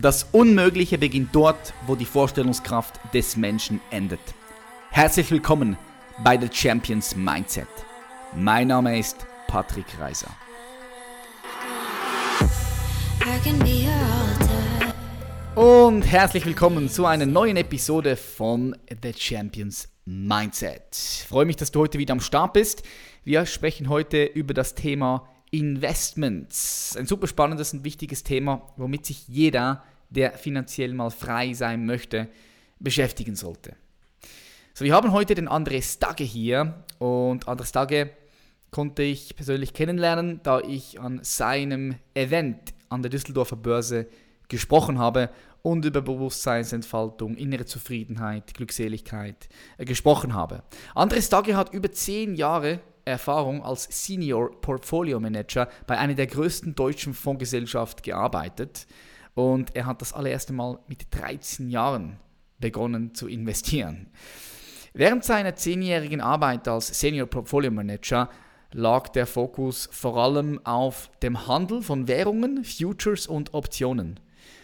Das Unmögliche beginnt dort, wo die Vorstellungskraft des Menschen endet. Herzlich willkommen bei The Champions Mindset. Mein Name ist Patrick Reiser. Und herzlich willkommen zu einer neuen Episode von The Champions Mindset. Ich freue mich, dass du heute wieder am Start bist. Wir sprechen heute über das Thema Investments. Ein super spannendes und wichtiges Thema, womit sich jeder, der finanziell mal frei sein möchte, beschäftigen sollte. So, wir haben heute den André Stagge hier und André Stagge konnte ich persönlich kennenlernen, da ich an seinem Event an der Düsseldorfer Börse gesprochen habe und über Bewusstseinsentfaltung, innere Zufriedenheit, Glückseligkeit äh, gesprochen habe. André Stagge hat über zehn Jahre Erfahrung als Senior Portfolio Manager bei einer der größten deutschen Fondsgesellschaften gearbeitet und er hat das allererste Mal mit 13 Jahren begonnen zu investieren. Während seiner zehnjährigen Arbeit als Senior Portfolio Manager lag der Fokus vor allem auf dem Handel von Währungen, Futures und Optionen.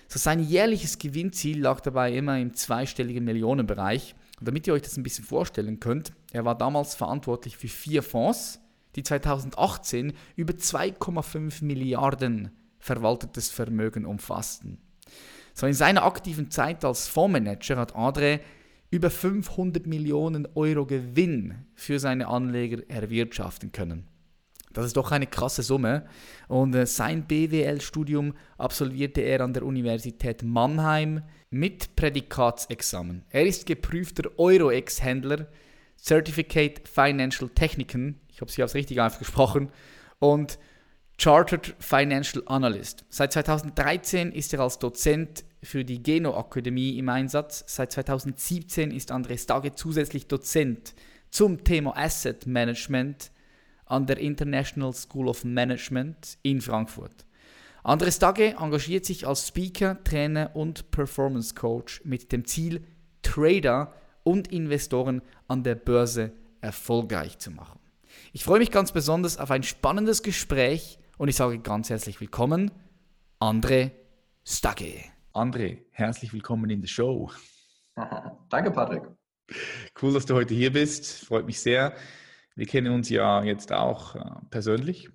So sein jährliches Gewinnziel lag dabei immer im zweistelligen Millionenbereich und damit ihr euch das ein bisschen vorstellen könnt, er war damals verantwortlich für vier Fonds, die 2018 über 2,5 Milliarden verwaltetes Vermögen umfassten. So in seiner aktiven Zeit als Fondsmanager hat Adre über 500 Millionen Euro Gewinn für seine Anleger erwirtschaften können. Das ist doch eine krasse Summe. Und äh, sein BWL-Studium absolvierte er an der Universität Mannheim mit Prädikatsexamen. Er ist geprüfter Euro-Ex-Händler, Certificate Financial Techniken, ich habe es richtig ausgesprochen, und Chartered Financial Analyst. Seit 2013 ist er als Dozent für die Geno Akademie im Einsatz. Seit 2017 ist André Stage zusätzlich Dozent zum Thema Asset Management an der International School of Management in Frankfurt. Andres Dage engagiert sich als Speaker, Trainer und Performance Coach mit dem Ziel, Trader und Investoren an der Börse erfolgreich zu machen. Ich freue mich ganz besonders auf ein spannendes Gespräch und ich sage ganz herzlich willkommen, André Stage. André, herzlich willkommen in der Show. Danke, Patrick. Cool, dass du heute hier bist. Freut mich sehr. Wir kennen uns ja jetzt auch äh, persönlich.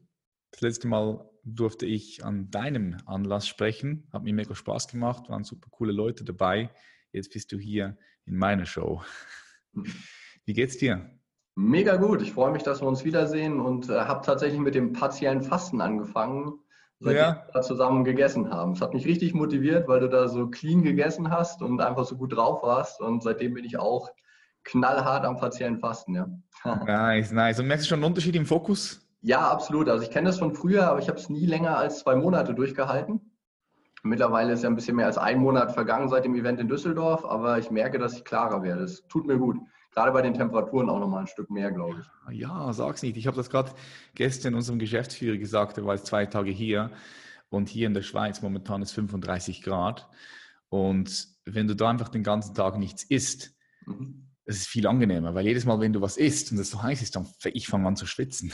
Das letzte Mal durfte ich an deinem Anlass sprechen. Hat mir mega Spaß gemacht, waren super coole Leute dabei. Jetzt bist du hier in meiner Show. Wie geht's dir? Mega gut. Ich freue mich, dass wir uns wiedersehen und äh, habe tatsächlich mit dem partiellen Fasten angefangen, seitdem ja. wir zusammen gegessen haben. Es hat mich richtig motiviert, weil du da so clean gegessen hast und einfach so gut drauf warst. Und seitdem bin ich auch knallhart am partiellen Fasten. Ja. nice, nice. Und merkst du schon einen Unterschied im Fokus? Ja, absolut. Also ich kenne das von früher, aber ich habe es nie länger als zwei Monate durchgehalten. Mittlerweile ist ja ein bisschen mehr als ein Monat vergangen seit dem Event in Düsseldorf, aber ich merke, dass ich klarer werde. Es tut mir gut. Gerade bei den Temperaturen auch nochmal ein Stück mehr, glaube ich. Ja, sag's nicht. Ich habe das gerade gestern unserem Geschäftsführer gesagt, der war jetzt zwei Tage hier und hier in der Schweiz momentan ist 35 Grad. Und wenn du da einfach den ganzen Tag nichts isst, mhm es ist viel angenehmer, weil jedes Mal, wenn du was isst und es so heiß ist, dann ich fange an zu schwitzen.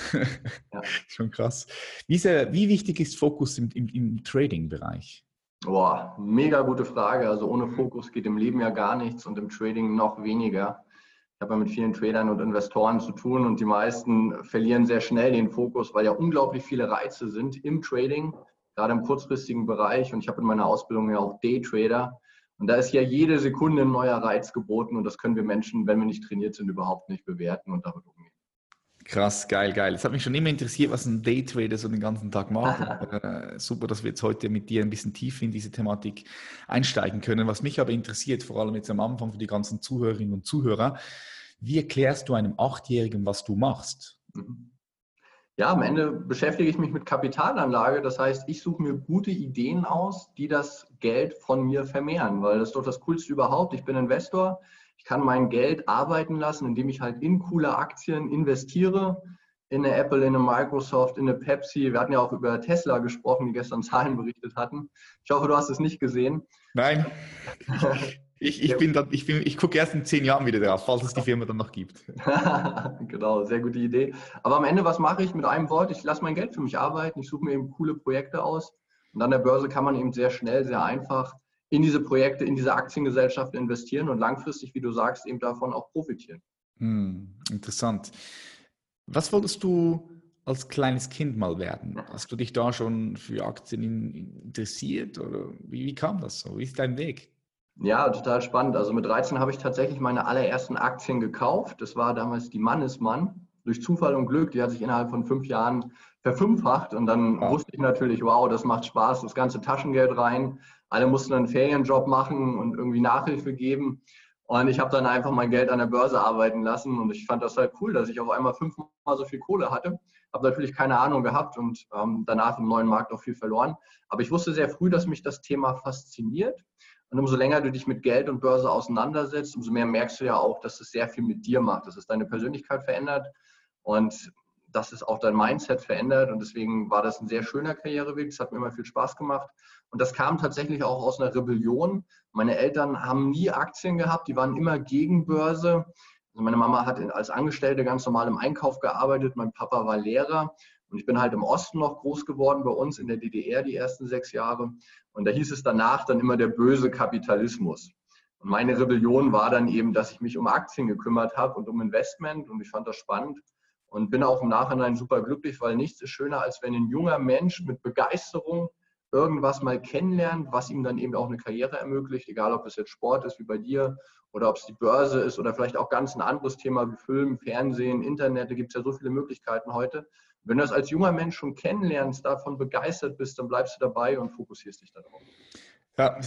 Ja. Schon krass. Wie, sehr, wie, wichtig ist Fokus im, im, im Trading-Bereich? Boah, mega gute Frage. Also ohne Fokus geht im Leben ja gar nichts und im Trading noch weniger. Ich habe ja mit vielen Tradern und Investoren zu tun und die meisten verlieren sehr schnell den Fokus, weil ja unglaublich viele Reize sind im Trading, gerade im kurzfristigen Bereich. Und ich habe in meiner Ausbildung ja auch Daytrader. Und da ist ja jede Sekunde ein neuer Reiz geboten und das können wir Menschen, wenn wir nicht trainiert sind, überhaupt nicht bewerten und damit umgehen. Krass, geil, geil. Es hat mich schon immer interessiert, was ein Daytrader so den ganzen Tag macht. äh, super, dass wir jetzt heute mit dir ein bisschen tiefer in diese Thematik einsteigen können. Was mich aber interessiert, vor allem jetzt am Anfang für die ganzen Zuhörerinnen und Zuhörer, wie erklärst du einem Achtjährigen, was du machst? Mhm. Ja, am Ende beschäftige ich mich mit Kapitalanlage. Das heißt, ich suche mir gute Ideen aus, die das Geld von mir vermehren, weil das ist doch das Coolste überhaupt. Ich bin Investor. Ich kann mein Geld arbeiten lassen, indem ich halt in coole Aktien investiere. In eine Apple, in eine Microsoft, in eine Pepsi. Wir hatten ja auch über Tesla gesprochen, die gestern Zahlen berichtet hatten. Ich hoffe, du hast es nicht gesehen. Nein. Ich, ich, bin dann, ich, bin, ich gucke erst in zehn Jahren wieder drauf, falls es die Firma dann noch gibt. genau, sehr gute Idee. Aber am Ende, was mache ich mit einem Wort? Ich lasse mein Geld für mich arbeiten, ich suche mir eben coole Projekte aus. Und an der Börse kann man eben sehr schnell, sehr einfach in diese Projekte, in diese Aktiengesellschaften investieren und langfristig, wie du sagst, eben davon auch profitieren. Hm, interessant. Was wolltest du als kleines Kind mal werden? Hast du dich da schon für Aktien interessiert oder wie, wie kam das so? Wie ist dein Weg? Ja, total spannend. Also mit 13 habe ich tatsächlich meine allerersten Aktien gekauft. Das war damals die Mannesmann. Durch Zufall und Glück, die hat sich innerhalb von fünf Jahren verfünffacht. Und dann wow. wusste ich natürlich, wow, das macht Spaß, das ganze Taschengeld rein. Alle mussten einen Ferienjob machen und irgendwie Nachhilfe geben. Und ich habe dann einfach mein Geld an der Börse arbeiten lassen. Und ich fand das halt cool, dass ich auf einmal fünfmal so viel Kohle hatte. Habe natürlich keine Ahnung gehabt und ähm, danach im neuen Markt auch viel verloren. Aber ich wusste sehr früh, dass mich das Thema fasziniert. Und umso länger du dich mit Geld und Börse auseinandersetzt, umso mehr merkst du ja auch, dass es sehr viel mit dir macht, dass es deine Persönlichkeit verändert und dass es auch dein Mindset verändert. Und deswegen war das ein sehr schöner Karriereweg. Es hat mir immer viel Spaß gemacht. Und das kam tatsächlich auch aus einer Rebellion. Meine Eltern haben nie Aktien gehabt, die waren immer gegen Börse. Also meine Mama hat als Angestellte ganz normal im Einkauf gearbeitet, mein Papa war Lehrer. Und ich bin halt im Osten noch groß geworden bei uns in der DDR die ersten sechs Jahre. Und da hieß es danach dann immer der böse Kapitalismus. Und meine Rebellion war dann eben, dass ich mich um Aktien gekümmert habe und um Investment. Und ich fand das spannend und bin auch im Nachhinein super glücklich, weil nichts ist schöner, als wenn ein junger Mensch mit Begeisterung irgendwas mal kennenlernt, was ihm dann eben auch eine Karriere ermöglicht, egal ob es jetzt Sport ist wie bei dir oder ob es die Börse ist oder vielleicht auch ganz ein anderes Thema wie Film, Fernsehen, Internet, da gibt es ja so viele Möglichkeiten heute. Wenn du das als junger Mensch schon kennenlernst, davon begeistert bist, dann bleibst du dabei und fokussierst dich darauf. Ja,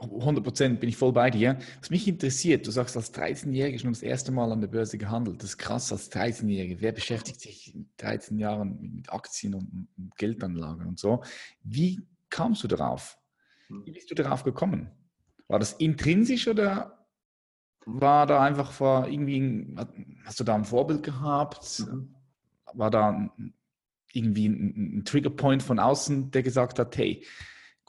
100 Prozent bin ich voll bei dir. Was mich interessiert, du sagst, als 13-Jähriger schon das erste Mal an der Börse gehandelt. Das ist krass als 13-Jähriger. Wer beschäftigt sich in 13 Jahren mit Aktien und Geldanlagen und so? Wie kamst du darauf? Wie bist du darauf gekommen? War das intrinsisch oder war da einfach vor irgendwie, hast du da ein Vorbild gehabt? Mhm. War da irgendwie ein, ein Triggerpoint von außen, der gesagt hat, hey,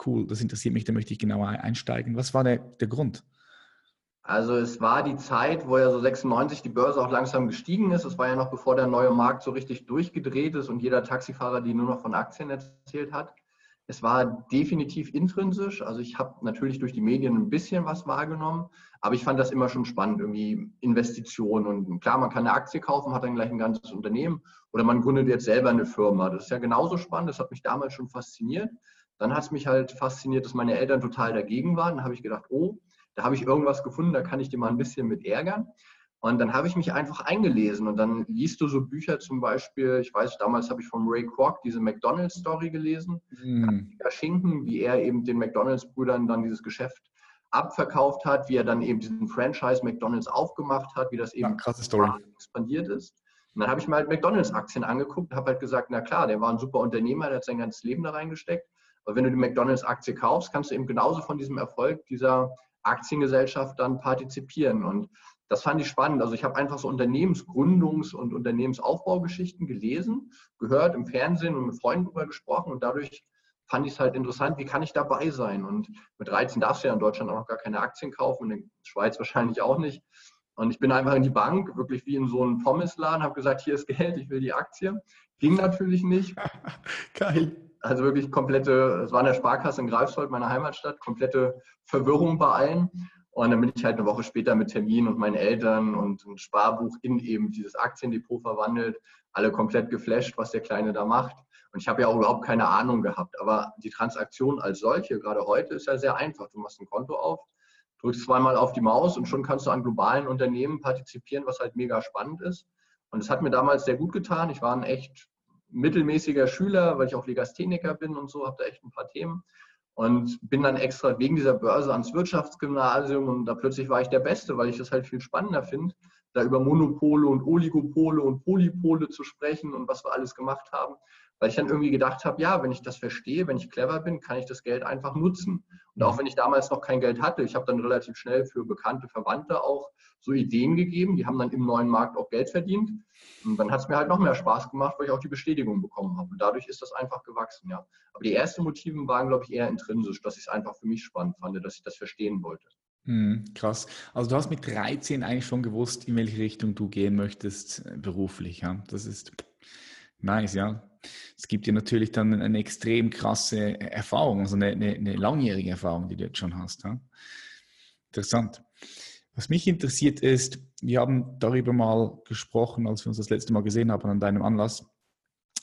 cool, das interessiert mich, da möchte ich genauer einsteigen. Was war der, der Grund? Also es war die Zeit, wo ja so 96 die Börse auch langsam gestiegen ist. Es war ja noch bevor der neue Markt so richtig durchgedreht ist und jeder Taxifahrer die nur noch von Aktien erzählt hat. Es war definitiv intrinsisch. Also ich habe natürlich durch die Medien ein bisschen was wahrgenommen, aber ich fand das immer schon spannend, irgendwie Investitionen. Und klar, man kann eine Aktie kaufen, hat dann gleich ein ganzes Unternehmen oder man gründet jetzt selber eine Firma. Das ist ja genauso spannend. Das hat mich damals schon fasziniert. Dann hat es mich halt fasziniert, dass meine Eltern total dagegen waren. Dann habe ich gedacht, oh, da habe ich irgendwas gefunden, da kann ich die mal ein bisschen mit ärgern. Und dann habe ich mich einfach eingelesen und dann liest du so Bücher zum Beispiel, ich weiß, damals habe ich von Ray Kroc diese McDonalds-Story gelesen, mm. Schinken, wie er eben den McDonalds-Brüdern dann dieses Geschäft abverkauft hat, wie er dann eben diesen Franchise McDonalds aufgemacht hat, wie das eben ja, expandiert ist. Und dann habe ich mir halt McDonalds-Aktien angeguckt und habe halt gesagt, na klar, der war ein super Unternehmer, der hat sein ganzes Leben da reingesteckt. Aber wenn du die McDonalds-Aktie kaufst, kannst du eben genauso von diesem Erfolg dieser Aktiengesellschaft dann partizipieren. Und das fand ich spannend. Also ich habe einfach so Unternehmensgründungs- und Unternehmensaufbaugeschichten gelesen, gehört im Fernsehen und mit Freunden darüber gesprochen und dadurch fand ich es halt interessant, wie kann ich dabei sein? Und mit 13 darfst du ja in Deutschland auch noch gar keine Aktien kaufen, in der Schweiz wahrscheinlich auch nicht. Und ich bin einfach in die Bank, wirklich wie in so einen Pommesladen, habe gesagt, hier ist Geld, ich will die Aktie. Ging natürlich nicht. Geil. Also wirklich komplette, es war in der Sparkasse in Greifswald, meiner Heimatstadt, komplette Verwirrung bei allen. Und dann bin ich halt eine Woche später mit Termin und meinen Eltern und ein Sparbuch in eben dieses Aktiendepot verwandelt. Alle komplett geflasht, was der Kleine da macht. Und ich habe ja auch überhaupt keine Ahnung gehabt. Aber die Transaktion als solche, gerade heute, ist ja sehr einfach. Du machst ein Konto auf, drückst zweimal auf die Maus und schon kannst du an globalen Unternehmen partizipieren, was halt mega spannend ist. Und es hat mir damals sehr gut getan. Ich war ein echt mittelmäßiger Schüler, weil ich auch Legastheniker bin und so, habe da echt ein paar Themen und bin dann extra wegen dieser Börse ans Wirtschaftsgymnasium und da plötzlich war ich der Beste, weil ich das halt viel spannender finde, da über Monopole und Oligopole und Polypole zu sprechen und was wir alles gemacht haben weil ich dann irgendwie gedacht habe, ja, wenn ich das verstehe, wenn ich clever bin, kann ich das Geld einfach nutzen. Und auch wenn ich damals noch kein Geld hatte, ich habe dann relativ schnell für bekannte Verwandte auch so Ideen gegeben, die haben dann im neuen Markt auch Geld verdient. Und dann hat es mir halt noch mehr Spaß gemacht, weil ich auch die Bestätigung bekommen habe. Und dadurch ist das einfach gewachsen, ja. Aber die ersten Motive waren, glaube ich, eher intrinsisch, dass ich es einfach für mich spannend fand, dass ich das verstehen wollte. Hm, krass. Also du hast mit 13 eigentlich schon gewusst, in welche Richtung du gehen möchtest äh, beruflich. Ja? Das ist nice, ja Es gibt dir natürlich dann eine extrem krasse Erfahrung, also eine, eine, eine langjährige Erfahrung, die du jetzt schon hast. Ja? Interessant. Was mich interessiert ist, wir haben darüber mal gesprochen, als wir uns das letzte Mal gesehen haben an deinem Anlass.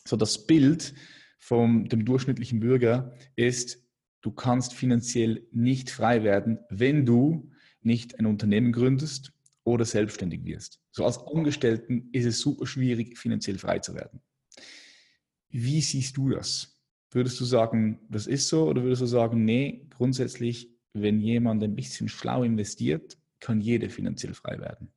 So das Bild von dem durchschnittlichen Bürger ist, du kannst finanziell nicht frei werden, wenn du nicht ein Unternehmen gründest oder selbstständig wirst. So als Angestellten ist es super schwierig, finanziell frei zu werden. Wie siehst du das? Würdest du sagen, das ist so oder würdest du sagen, nee, grundsätzlich, wenn jemand ein bisschen schlau investiert, kann jeder finanziell frei werden?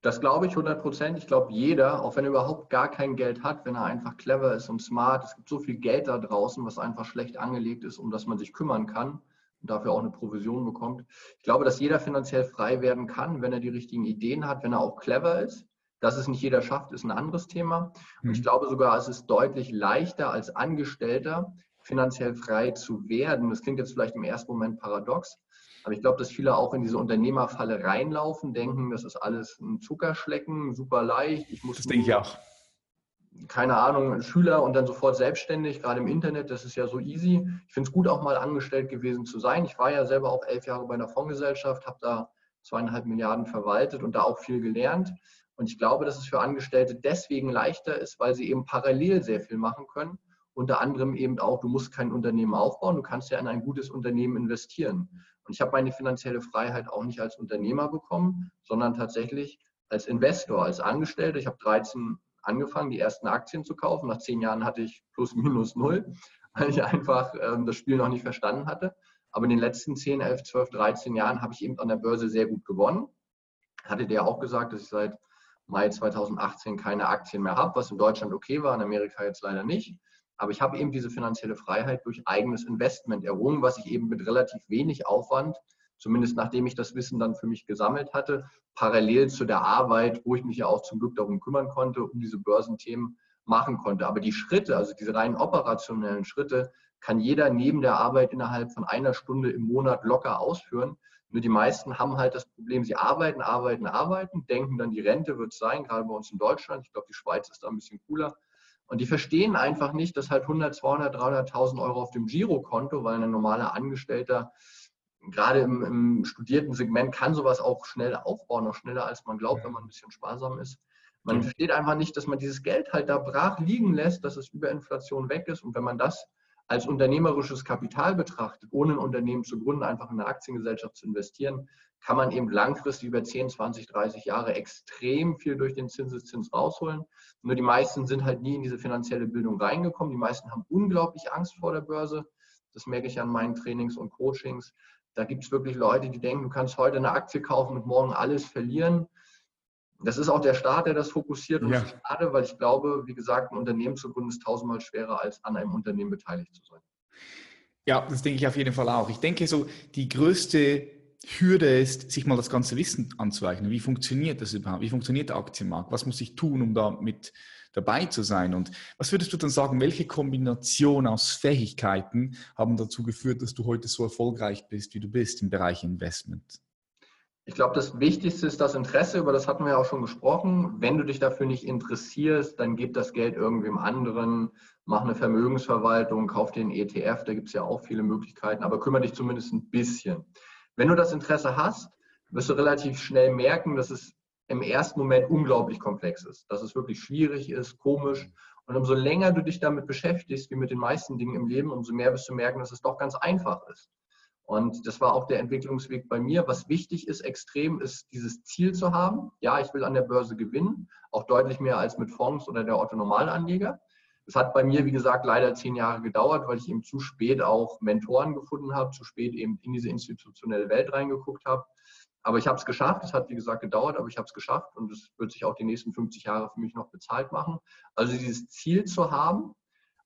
Das glaube ich 100 Prozent. Ich glaube, jeder, auch wenn er überhaupt gar kein Geld hat, wenn er einfach clever ist und smart, es gibt so viel Geld da draußen, was einfach schlecht angelegt ist, um das man sich kümmern kann und dafür auch eine Provision bekommt. Ich glaube, dass jeder finanziell frei werden kann, wenn er die richtigen Ideen hat, wenn er auch clever ist. Dass es nicht jeder schafft, ist ein anderes Thema. Und ich mhm. glaube sogar, es ist deutlich leichter als Angestellter finanziell frei zu werden. Das klingt jetzt vielleicht im ersten Moment paradox, aber ich glaube, dass viele auch in diese Unternehmerfalle reinlaufen, denken, das ist alles ein Zuckerschlecken, super leicht. Ich muss das denke ich auch. Keine Ahnung, Schüler und dann sofort selbstständig, gerade im Internet, das ist ja so easy. Ich finde es gut, auch mal angestellt gewesen zu sein. Ich war ja selber auch elf Jahre bei einer Fondsgesellschaft, habe da zweieinhalb Milliarden verwaltet und da auch viel gelernt. Und ich glaube, dass es für Angestellte deswegen leichter ist, weil sie eben parallel sehr viel machen können. Unter anderem eben auch, du musst kein Unternehmen aufbauen, du kannst ja in ein gutes Unternehmen investieren. Und ich habe meine finanzielle Freiheit auch nicht als Unternehmer bekommen, sondern tatsächlich als Investor, als Angestellter. Ich habe 13 angefangen, die ersten Aktien zu kaufen. Nach zehn Jahren hatte ich plus minus null, weil ich einfach ähm, das Spiel noch nicht verstanden hatte. Aber in den letzten 10, 11, 12, 13 Jahren habe ich eben an der Börse sehr gut gewonnen. Hatte der auch gesagt, dass ich seit Mai 2018 keine Aktien mehr habe, was in Deutschland okay war, in Amerika jetzt leider nicht. Aber ich habe eben diese finanzielle Freiheit durch eigenes Investment errungen, was ich eben mit relativ wenig Aufwand, zumindest nachdem ich das Wissen dann für mich gesammelt hatte, parallel zu der Arbeit, wo ich mich ja auch zum Glück darum kümmern konnte, um diese Börsenthemen machen konnte. Aber die Schritte, also diese rein operationellen Schritte, kann jeder neben der Arbeit innerhalb von einer Stunde im Monat locker ausführen. Nur die meisten haben halt das Problem, sie arbeiten, arbeiten, arbeiten, denken dann, die Rente wird es sein, gerade bei uns in Deutschland. Ich glaube, die Schweiz ist da ein bisschen cooler. Und die verstehen einfach nicht, dass halt 100, 200, 300.000 Euro auf dem Girokonto, weil ein normaler Angestellter gerade im, im, studierten Segment kann sowas auch schnell aufbauen, noch schneller als man glaubt, wenn man ein bisschen sparsam ist. Man versteht einfach nicht, dass man dieses Geld halt da brach liegen lässt, dass es über Inflation weg ist. Und wenn man das als unternehmerisches Kapital betrachtet, ohne ein Unternehmen zu gründen, einfach in eine Aktiengesellschaft zu investieren, kann man eben langfristig über 10, 20, 30 Jahre extrem viel durch den Zinseszins rausholen. Nur die meisten sind halt nie in diese finanzielle Bildung reingekommen. Die meisten haben unglaublich Angst vor der Börse. Das merke ich an meinen Trainings und Coachings. Da gibt es wirklich Leute, die denken, du kannst heute eine Aktie kaufen und morgen alles verlieren. Das ist auch der Staat, der das fokussiert und ja. das ist schade, weil ich glaube, wie gesagt, ein Unternehmen zu gründen ist tausendmal schwerer, als an einem Unternehmen beteiligt zu sein. Ja, das denke ich auf jeden Fall auch. Ich denke so, die größte Hürde ist, sich mal das ganze Wissen anzueignen. Wie funktioniert das überhaupt? Wie funktioniert der Aktienmarkt? Was muss ich tun, um da mit dabei zu sein? Und was würdest du dann sagen, welche Kombination aus Fähigkeiten haben dazu geführt, dass du heute so erfolgreich bist, wie du bist im Bereich Investment? Ich glaube, das Wichtigste ist das Interesse, über das hatten wir ja auch schon gesprochen. Wenn du dich dafür nicht interessierst, dann gib das Geld irgendwem anderen, mach eine Vermögensverwaltung, kauf einen ETF, da gibt es ja auch viele Möglichkeiten, aber kümmere dich zumindest ein bisschen. Wenn du das Interesse hast, wirst du relativ schnell merken, dass es im ersten Moment unglaublich komplex ist, dass es wirklich schwierig ist, komisch. Und umso länger du dich damit beschäftigst, wie mit den meisten Dingen im Leben, umso mehr wirst du merken, dass es doch ganz einfach ist. Und das war auch der Entwicklungsweg bei mir. Was wichtig ist, extrem, ist dieses Ziel zu haben. Ja, ich will an der Börse gewinnen, auch deutlich mehr als mit Fonds oder der Otto-Normalanleger. Es hat bei mir, wie gesagt, leider zehn Jahre gedauert, weil ich eben zu spät auch Mentoren gefunden habe, zu spät eben in diese institutionelle Welt reingeguckt habe. Aber ich habe es geschafft. Es hat, wie gesagt, gedauert, aber ich habe es geschafft und es wird sich auch die nächsten 50 Jahre für mich noch bezahlt machen. Also dieses Ziel zu haben,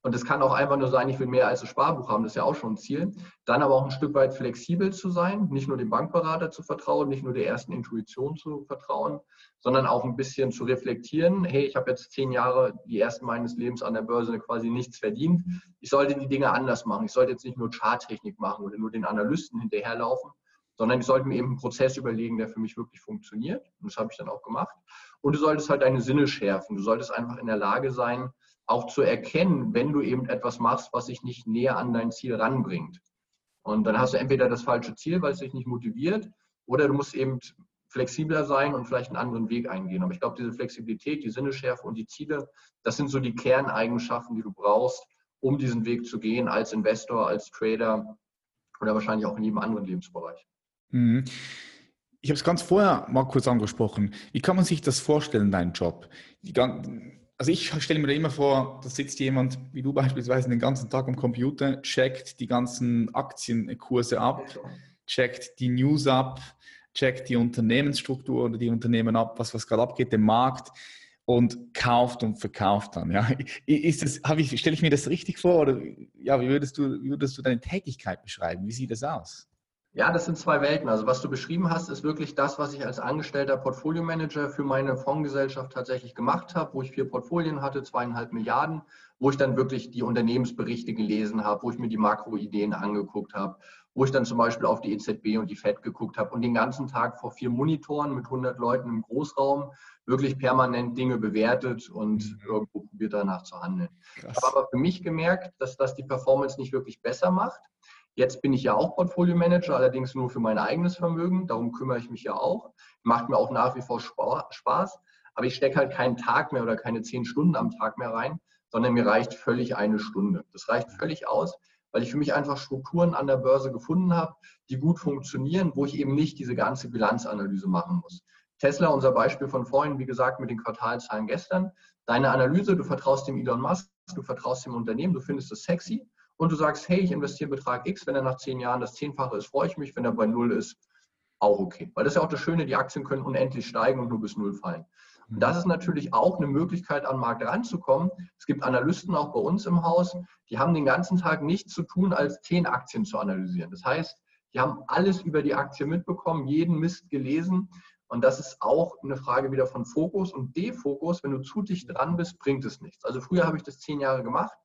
und es kann auch einfach nur sein, ich will mehr als ein Sparbuch haben, das ist ja auch schon ein Ziel. Dann aber auch ein Stück weit flexibel zu sein, nicht nur dem Bankberater zu vertrauen, nicht nur der ersten Intuition zu vertrauen, sondern auch ein bisschen zu reflektieren. Hey, ich habe jetzt zehn Jahre, die ersten meines Lebens an der Börse quasi nichts verdient. Ich sollte die Dinge anders machen. Ich sollte jetzt nicht nur Charttechnik machen oder nur den Analysten hinterherlaufen, sondern ich sollte mir eben einen Prozess überlegen, der für mich wirklich funktioniert. Und das habe ich dann auch gemacht. Und du solltest halt deine Sinne schärfen. Du solltest einfach in der Lage sein, auch zu erkennen, wenn du eben etwas machst, was sich nicht näher an dein Ziel ranbringt. Und dann hast du entweder das falsche Ziel, weil es dich nicht motiviert, oder du musst eben flexibler sein und vielleicht einen anderen Weg eingehen. Aber ich glaube, diese Flexibilität, die Sinneschärfe und die Ziele, das sind so die Kerneigenschaften, die du brauchst, um diesen Weg zu gehen als Investor, als Trader oder wahrscheinlich auch in jedem anderen Lebensbereich. Mhm. Ich habe es ganz vorher mal kurz angesprochen. Wie kann man sich das vorstellen, dein Job? Also ich stelle mir da immer vor, da sitzt jemand, wie du beispielsweise, den ganzen Tag am Computer, checkt die ganzen Aktienkurse ab, checkt die News ab, checkt die Unternehmensstruktur oder die Unternehmen ab, was, was gerade abgeht, den Markt und kauft und verkauft dann. Ja. Ist das, ich, stelle ich mir das richtig vor oder ja, wie würdest du, wie würdest du deine Tätigkeit beschreiben? Wie sieht das aus? Ja, das sind zwei Welten. Also was du beschrieben hast, ist wirklich das, was ich als angestellter Portfolio-Manager für meine Fondsgesellschaft tatsächlich gemacht habe, wo ich vier Portfolien hatte, zweieinhalb Milliarden, wo ich dann wirklich die Unternehmensberichte gelesen habe, wo ich mir die Makroideen angeguckt habe, wo ich dann zum Beispiel auf die EZB und die FED geguckt habe und den ganzen Tag vor vier Monitoren mit 100 Leuten im Großraum wirklich permanent Dinge bewertet und mhm. irgendwo probiert danach zu handeln. Krass. Ich habe aber für mich gemerkt, dass das die Performance nicht wirklich besser macht Jetzt bin ich ja auch Portfolio-Manager, allerdings nur für mein eigenes Vermögen. Darum kümmere ich mich ja auch. Macht mir auch nach wie vor Spaß. Aber ich stecke halt keinen Tag mehr oder keine zehn Stunden am Tag mehr rein, sondern mir reicht völlig eine Stunde. Das reicht völlig aus, weil ich für mich einfach Strukturen an der Börse gefunden habe, die gut funktionieren, wo ich eben nicht diese ganze Bilanzanalyse machen muss. Tesla, unser Beispiel von vorhin, wie gesagt, mit den Quartalzahlen gestern. Deine Analyse, du vertraust dem Elon Musk, du vertraust dem Unternehmen, du findest es sexy und du sagst, hey, ich investiere Betrag X, wenn er nach zehn Jahren das Zehnfache ist, freue ich mich, wenn er bei Null ist, auch okay. Weil das ist ja auch das Schöne, die Aktien können unendlich steigen und nur bis Null fallen. Und das ist natürlich auch eine Möglichkeit, an den Markt ranzukommen. Es gibt Analysten auch bei uns im Haus, die haben den ganzen Tag nichts zu tun, als zehn Aktien zu analysieren. Das heißt, die haben alles über die Aktie mitbekommen, jeden Mist gelesen. Und das ist auch eine Frage wieder von Fokus und Defokus. Wenn du zu dicht dran bist, bringt es nichts. Also früher habe ich das zehn Jahre gemacht.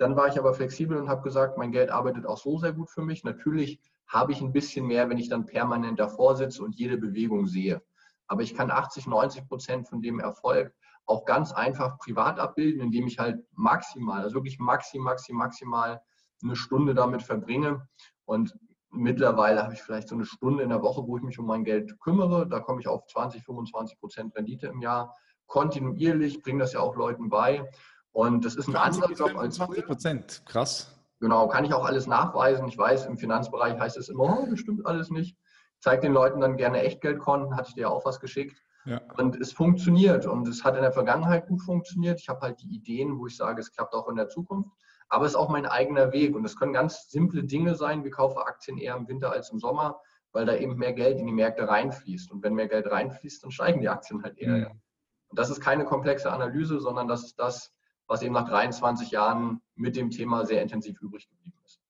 Dann war ich aber flexibel und habe gesagt, mein Geld arbeitet auch so sehr gut für mich. Natürlich habe ich ein bisschen mehr, wenn ich dann permanent davor sitze und jede Bewegung sehe. Aber ich kann 80, 90 Prozent von dem Erfolg auch ganz einfach privat abbilden, indem ich halt maximal, also wirklich maximal, maximal, maximal eine Stunde damit verbringe. Und mittlerweile habe ich vielleicht so eine Stunde in der Woche, wo ich mich um mein Geld kümmere. Da komme ich auf 20, 25 Prozent Rendite im Jahr. Kontinuierlich, bringe das ja auch Leuten bei. Und das ist ein anderer Job als 20 Prozent, krass. Genau, kann ich auch alles nachweisen. Ich weiß, im Finanzbereich heißt es immer, oh, das stimmt alles nicht. Ich zeige den Leuten dann gerne Echtgeldkonten, hatte ich dir ja auch was geschickt. Ja. Und es funktioniert und es hat in der Vergangenheit gut funktioniert. Ich habe halt die Ideen, wo ich sage, es klappt auch in der Zukunft. Aber es ist auch mein eigener Weg und es können ganz simple Dinge sein. Wir kaufen Aktien eher im Winter als im Sommer, weil da eben mehr Geld in die Märkte reinfließt. Und wenn mehr Geld reinfließt, dann steigen die Aktien halt eher. Mhm. Und das ist keine komplexe Analyse, sondern das ist das, was eben nach 23 Jahren mit dem Thema sehr intensiv übrig geblieben ist.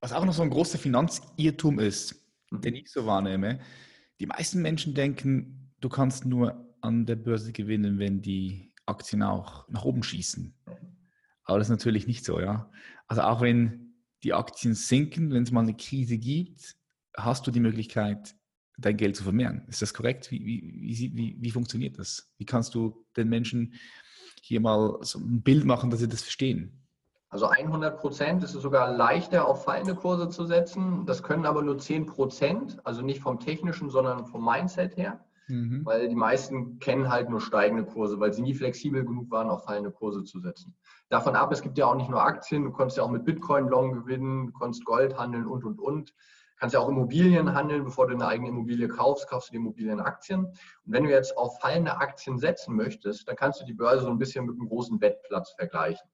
Was auch noch so ein großer Finanzirrtum ist, mhm. den ich so wahrnehme, die meisten Menschen denken, du kannst nur an der Börse gewinnen, wenn die Aktien auch nach oben schießen. Aber das ist natürlich nicht so, ja. Also auch wenn die Aktien sinken, wenn es mal eine Krise gibt, hast du die Möglichkeit, dein Geld zu vermehren. Ist das korrekt? Wie, wie, wie, wie funktioniert das? Wie kannst du den Menschen hier mal so ein Bild machen, dass Sie das verstehen. Also 100 Prozent ist es sogar leichter, auf fallende Kurse zu setzen. Das können aber nur 10 Prozent, also nicht vom technischen, sondern vom Mindset her. Mhm. Weil die meisten kennen halt nur steigende Kurse, weil sie nie flexibel genug waren, auf fallende Kurse zu setzen. Davon ab, es gibt ja auch nicht nur Aktien, du konntest ja auch mit Bitcoin Long gewinnen, du konntest Gold handeln und, und, und kannst ja auch Immobilien handeln, bevor du eine eigene Immobilie kaufst, kaufst du die Immobilienaktien. Und wenn du jetzt auf fallende Aktien setzen möchtest, dann kannst du die Börse so ein bisschen mit einem großen Wettplatz vergleichen.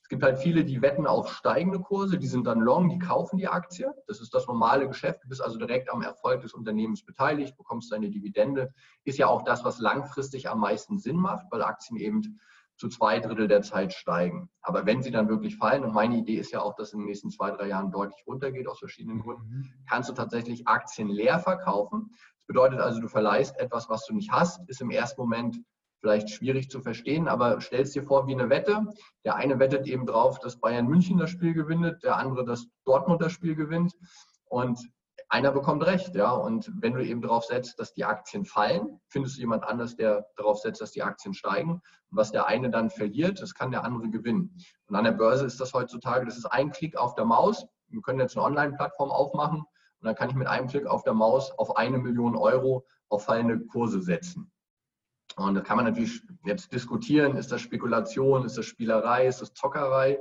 Es gibt halt viele, die wetten auf steigende Kurse, die sind dann long, die kaufen die Aktie. Das ist das normale Geschäft. Du bist also direkt am Erfolg des Unternehmens beteiligt, bekommst deine Dividende. Ist ja auch das, was langfristig am meisten Sinn macht, weil Aktien eben zu zwei Drittel der Zeit steigen. Aber wenn sie dann wirklich fallen, und meine Idee ist ja auch, dass in den nächsten zwei, drei Jahren deutlich runtergeht aus verschiedenen Gründen, mhm. kannst du tatsächlich Aktien leer verkaufen. Das bedeutet also, du verleihst etwas, was du nicht hast, ist im ersten Moment vielleicht schwierig zu verstehen, aber stellst dir vor wie eine Wette. Der eine wettet eben drauf, dass Bayern München das Spiel gewinnt, der andere das Dortmund das Spiel gewinnt. Und einer bekommt recht, ja. Und wenn du eben darauf setzt, dass die Aktien fallen, findest du jemand anders, der darauf setzt, dass die Aktien steigen. Und was der eine dann verliert, das kann der andere gewinnen. Und an der Börse ist das heutzutage, das ist ein Klick auf der Maus. Wir können jetzt eine Online-Plattform aufmachen und dann kann ich mit einem Klick auf der Maus auf eine Million Euro auf fallende Kurse setzen. Und da kann man natürlich jetzt diskutieren, ist das Spekulation, ist das Spielerei, ist das Zockerei?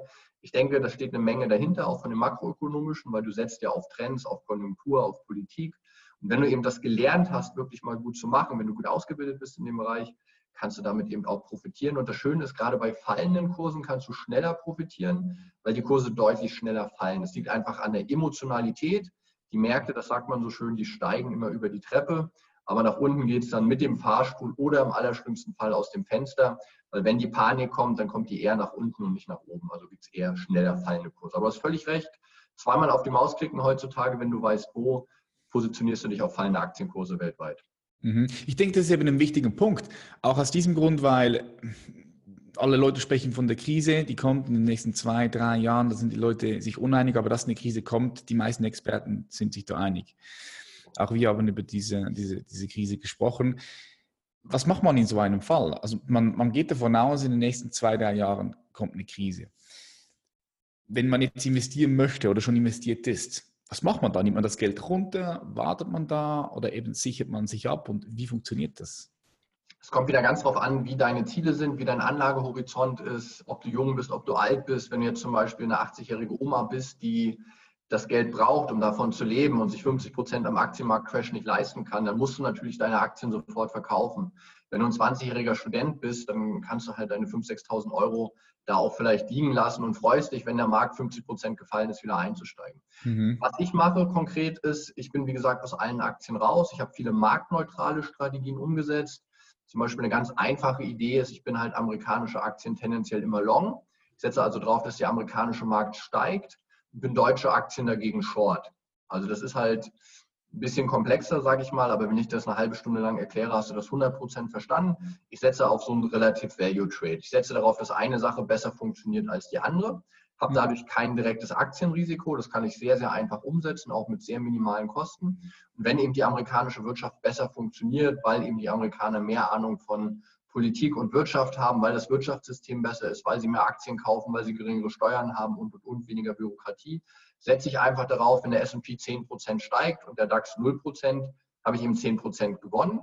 Ich denke, da steht eine Menge dahinter, auch von dem makroökonomischen, weil du setzt ja auf Trends, auf Konjunktur, auf Politik. Und wenn du eben das gelernt hast, wirklich mal gut zu machen, wenn du gut ausgebildet bist in dem Bereich, kannst du damit eben auch profitieren. Und das Schöne ist, gerade bei fallenden Kursen kannst du schneller profitieren, weil die Kurse deutlich schneller fallen. Das liegt einfach an der Emotionalität. Die Märkte, das sagt man so schön, die steigen immer über die Treppe. Aber nach unten geht es dann mit dem Fahrstuhl oder im allerschlimmsten Fall aus dem Fenster. Weil wenn die Panik kommt, dann kommt die eher nach unten und nicht nach oben. Also gibt es eher schneller fallende Kurse. Aber du hast völlig recht. Zweimal auf die Maus klicken heutzutage, wenn du weißt, wo positionierst du dich auf fallende Aktienkurse weltweit. Mhm. Ich denke, das ist eben ein wichtiger Punkt. Auch aus diesem Grund, weil alle Leute sprechen von der Krise, die kommt in den nächsten zwei, drei Jahren. Da sind die Leute sich uneinig, aber dass eine Krise kommt, die meisten Experten sind sich da einig. Auch wir haben über diese, diese, diese Krise gesprochen. Was macht man in so einem Fall? Also man, man geht davon aus, in den nächsten zwei, drei Jahren kommt eine Krise. Wenn man jetzt investieren möchte oder schon investiert ist, was macht man da? Nimmt man das Geld runter? Wartet man da oder eben sichert man sich ab? Und wie funktioniert das? Es kommt wieder ganz darauf an, wie deine Ziele sind, wie dein Anlagehorizont ist, ob du jung bist, ob du alt bist. Wenn du jetzt zum Beispiel eine 80-jährige Oma bist, die das Geld braucht, um davon zu leben und sich 50 Prozent am Aktienmarkt-Crash nicht leisten kann, dann musst du natürlich deine Aktien sofort verkaufen. Wenn du ein 20-jähriger Student bist, dann kannst du halt deine 5.000, 6.000 Euro da auch vielleicht liegen lassen und freust dich, wenn der Markt 50 Prozent gefallen ist, wieder einzusteigen. Mhm. Was ich mache konkret ist, ich bin wie gesagt aus allen Aktien raus. Ich habe viele marktneutrale Strategien umgesetzt. Zum Beispiel eine ganz einfache Idee ist, ich bin halt amerikanische Aktien tendenziell immer long. Ich setze also darauf, dass der amerikanische Markt steigt bin deutsche Aktien dagegen short. Also das ist halt ein bisschen komplexer, sage ich mal, aber wenn ich das eine halbe Stunde lang erkläre, hast du das 100% verstanden. Ich setze auf so einen Relative Value Trade. Ich setze darauf, dass eine Sache besser funktioniert als die andere, habe mhm. dadurch kein direktes Aktienrisiko. Das kann ich sehr, sehr einfach umsetzen, auch mit sehr minimalen Kosten. Und wenn eben die amerikanische Wirtschaft besser funktioniert, weil eben die Amerikaner mehr Ahnung von Politik und Wirtschaft haben, weil das Wirtschaftssystem besser ist, weil sie mehr Aktien kaufen, weil sie geringere Steuern haben und, und, und weniger Bürokratie. Setze ich einfach darauf, wenn der S&P 10% steigt und der DAX 0%, habe ich eben 10% gewonnen.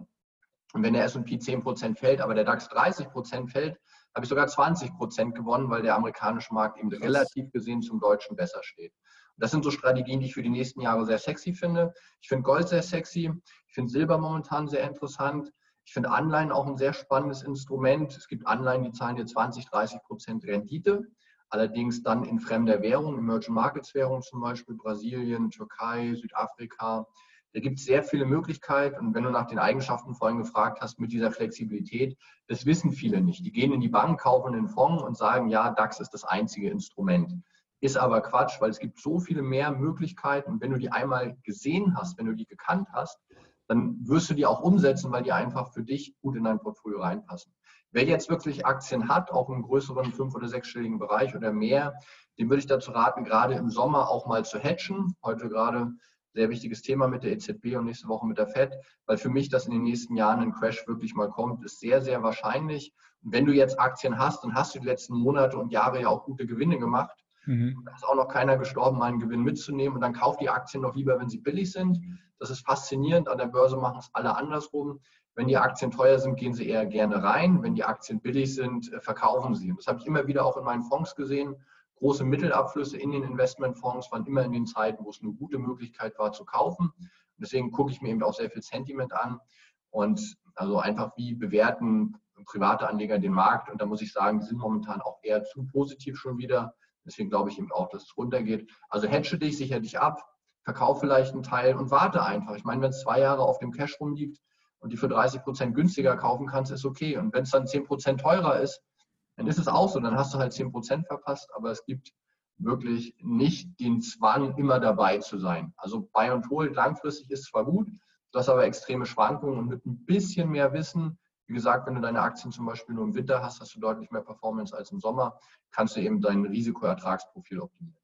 Und wenn der S&P 10% fällt, aber der DAX 30% fällt, habe ich sogar 20% gewonnen, weil der amerikanische Markt eben relativ gesehen zum deutschen besser steht. Und das sind so Strategien, die ich für die nächsten Jahre sehr sexy finde. Ich finde Gold sehr sexy. Ich finde Silber momentan sehr interessant. Ich finde Anleihen auch ein sehr spannendes Instrument. Es gibt Anleihen, die zahlen dir 20, 30 Prozent Rendite, allerdings dann in fremder Währung, Emerging Markets Währung zum Beispiel, Brasilien, Türkei, Südafrika. Da gibt es sehr viele Möglichkeiten. Und wenn du nach den Eigenschaften vorhin gefragt hast mit dieser Flexibilität, das wissen viele nicht. Die gehen in die Bank, kaufen einen Fonds und sagen, ja, DAX ist das einzige Instrument. Ist aber Quatsch, weil es gibt so viele mehr Möglichkeiten. Und wenn du die einmal gesehen hast, wenn du die gekannt hast, dann wirst du die auch umsetzen, weil die einfach für dich gut in dein Portfolio reinpassen. Wer jetzt wirklich Aktien hat, auch im größeren fünf- oder sechsstelligen Bereich oder mehr, dem würde ich dazu raten, gerade im Sommer auch mal zu hatchen. Heute gerade sehr wichtiges Thema mit der EZB und nächste Woche mit der FED, weil für mich, dass in den nächsten Jahren ein Crash wirklich mal kommt, ist sehr, sehr wahrscheinlich. Und wenn du jetzt Aktien hast, dann hast du die letzten Monate und Jahre ja auch gute Gewinne gemacht. Mhm. Da ist auch noch keiner gestorben, meinen Gewinn mitzunehmen. Und dann kauft die Aktien noch lieber, wenn sie billig sind. Das ist faszinierend. An der Börse machen es alle andersrum. Wenn die Aktien teuer sind, gehen sie eher gerne rein. Wenn die Aktien billig sind, äh, verkaufen sie. Und das habe ich immer wieder auch in meinen Fonds gesehen. Große Mittelabflüsse in den Investmentfonds waren immer in den Zeiten, wo es eine gute Möglichkeit war zu kaufen. Und deswegen gucke ich mir eben auch sehr viel Sentiment an. Und also einfach, wie bewerten private Anleger den Markt. Und da muss ich sagen, die sind momentan auch eher zu positiv schon wieder. Deswegen glaube ich eben auch, dass es runtergeht. Also hedge dich, sicher dich ab, verkauf vielleicht einen Teil und warte einfach. Ich meine, wenn es zwei Jahre auf dem Cash rumliegt und die für 30 Prozent günstiger kaufen kannst, ist okay. Und wenn es dann 10 Prozent teurer ist, dann ist es auch so. Dann hast du halt 10 Prozent verpasst. Aber es gibt wirklich nicht den Zwang, immer dabei zu sein. Also Buy und Hold langfristig ist zwar gut, du hast aber extreme Schwankungen und mit ein bisschen mehr Wissen wie gesagt, wenn du deine Aktien zum Beispiel nur im Winter hast, hast du deutlich mehr Performance als im Sommer, kannst du eben dein Risikoertragsprofil optimieren.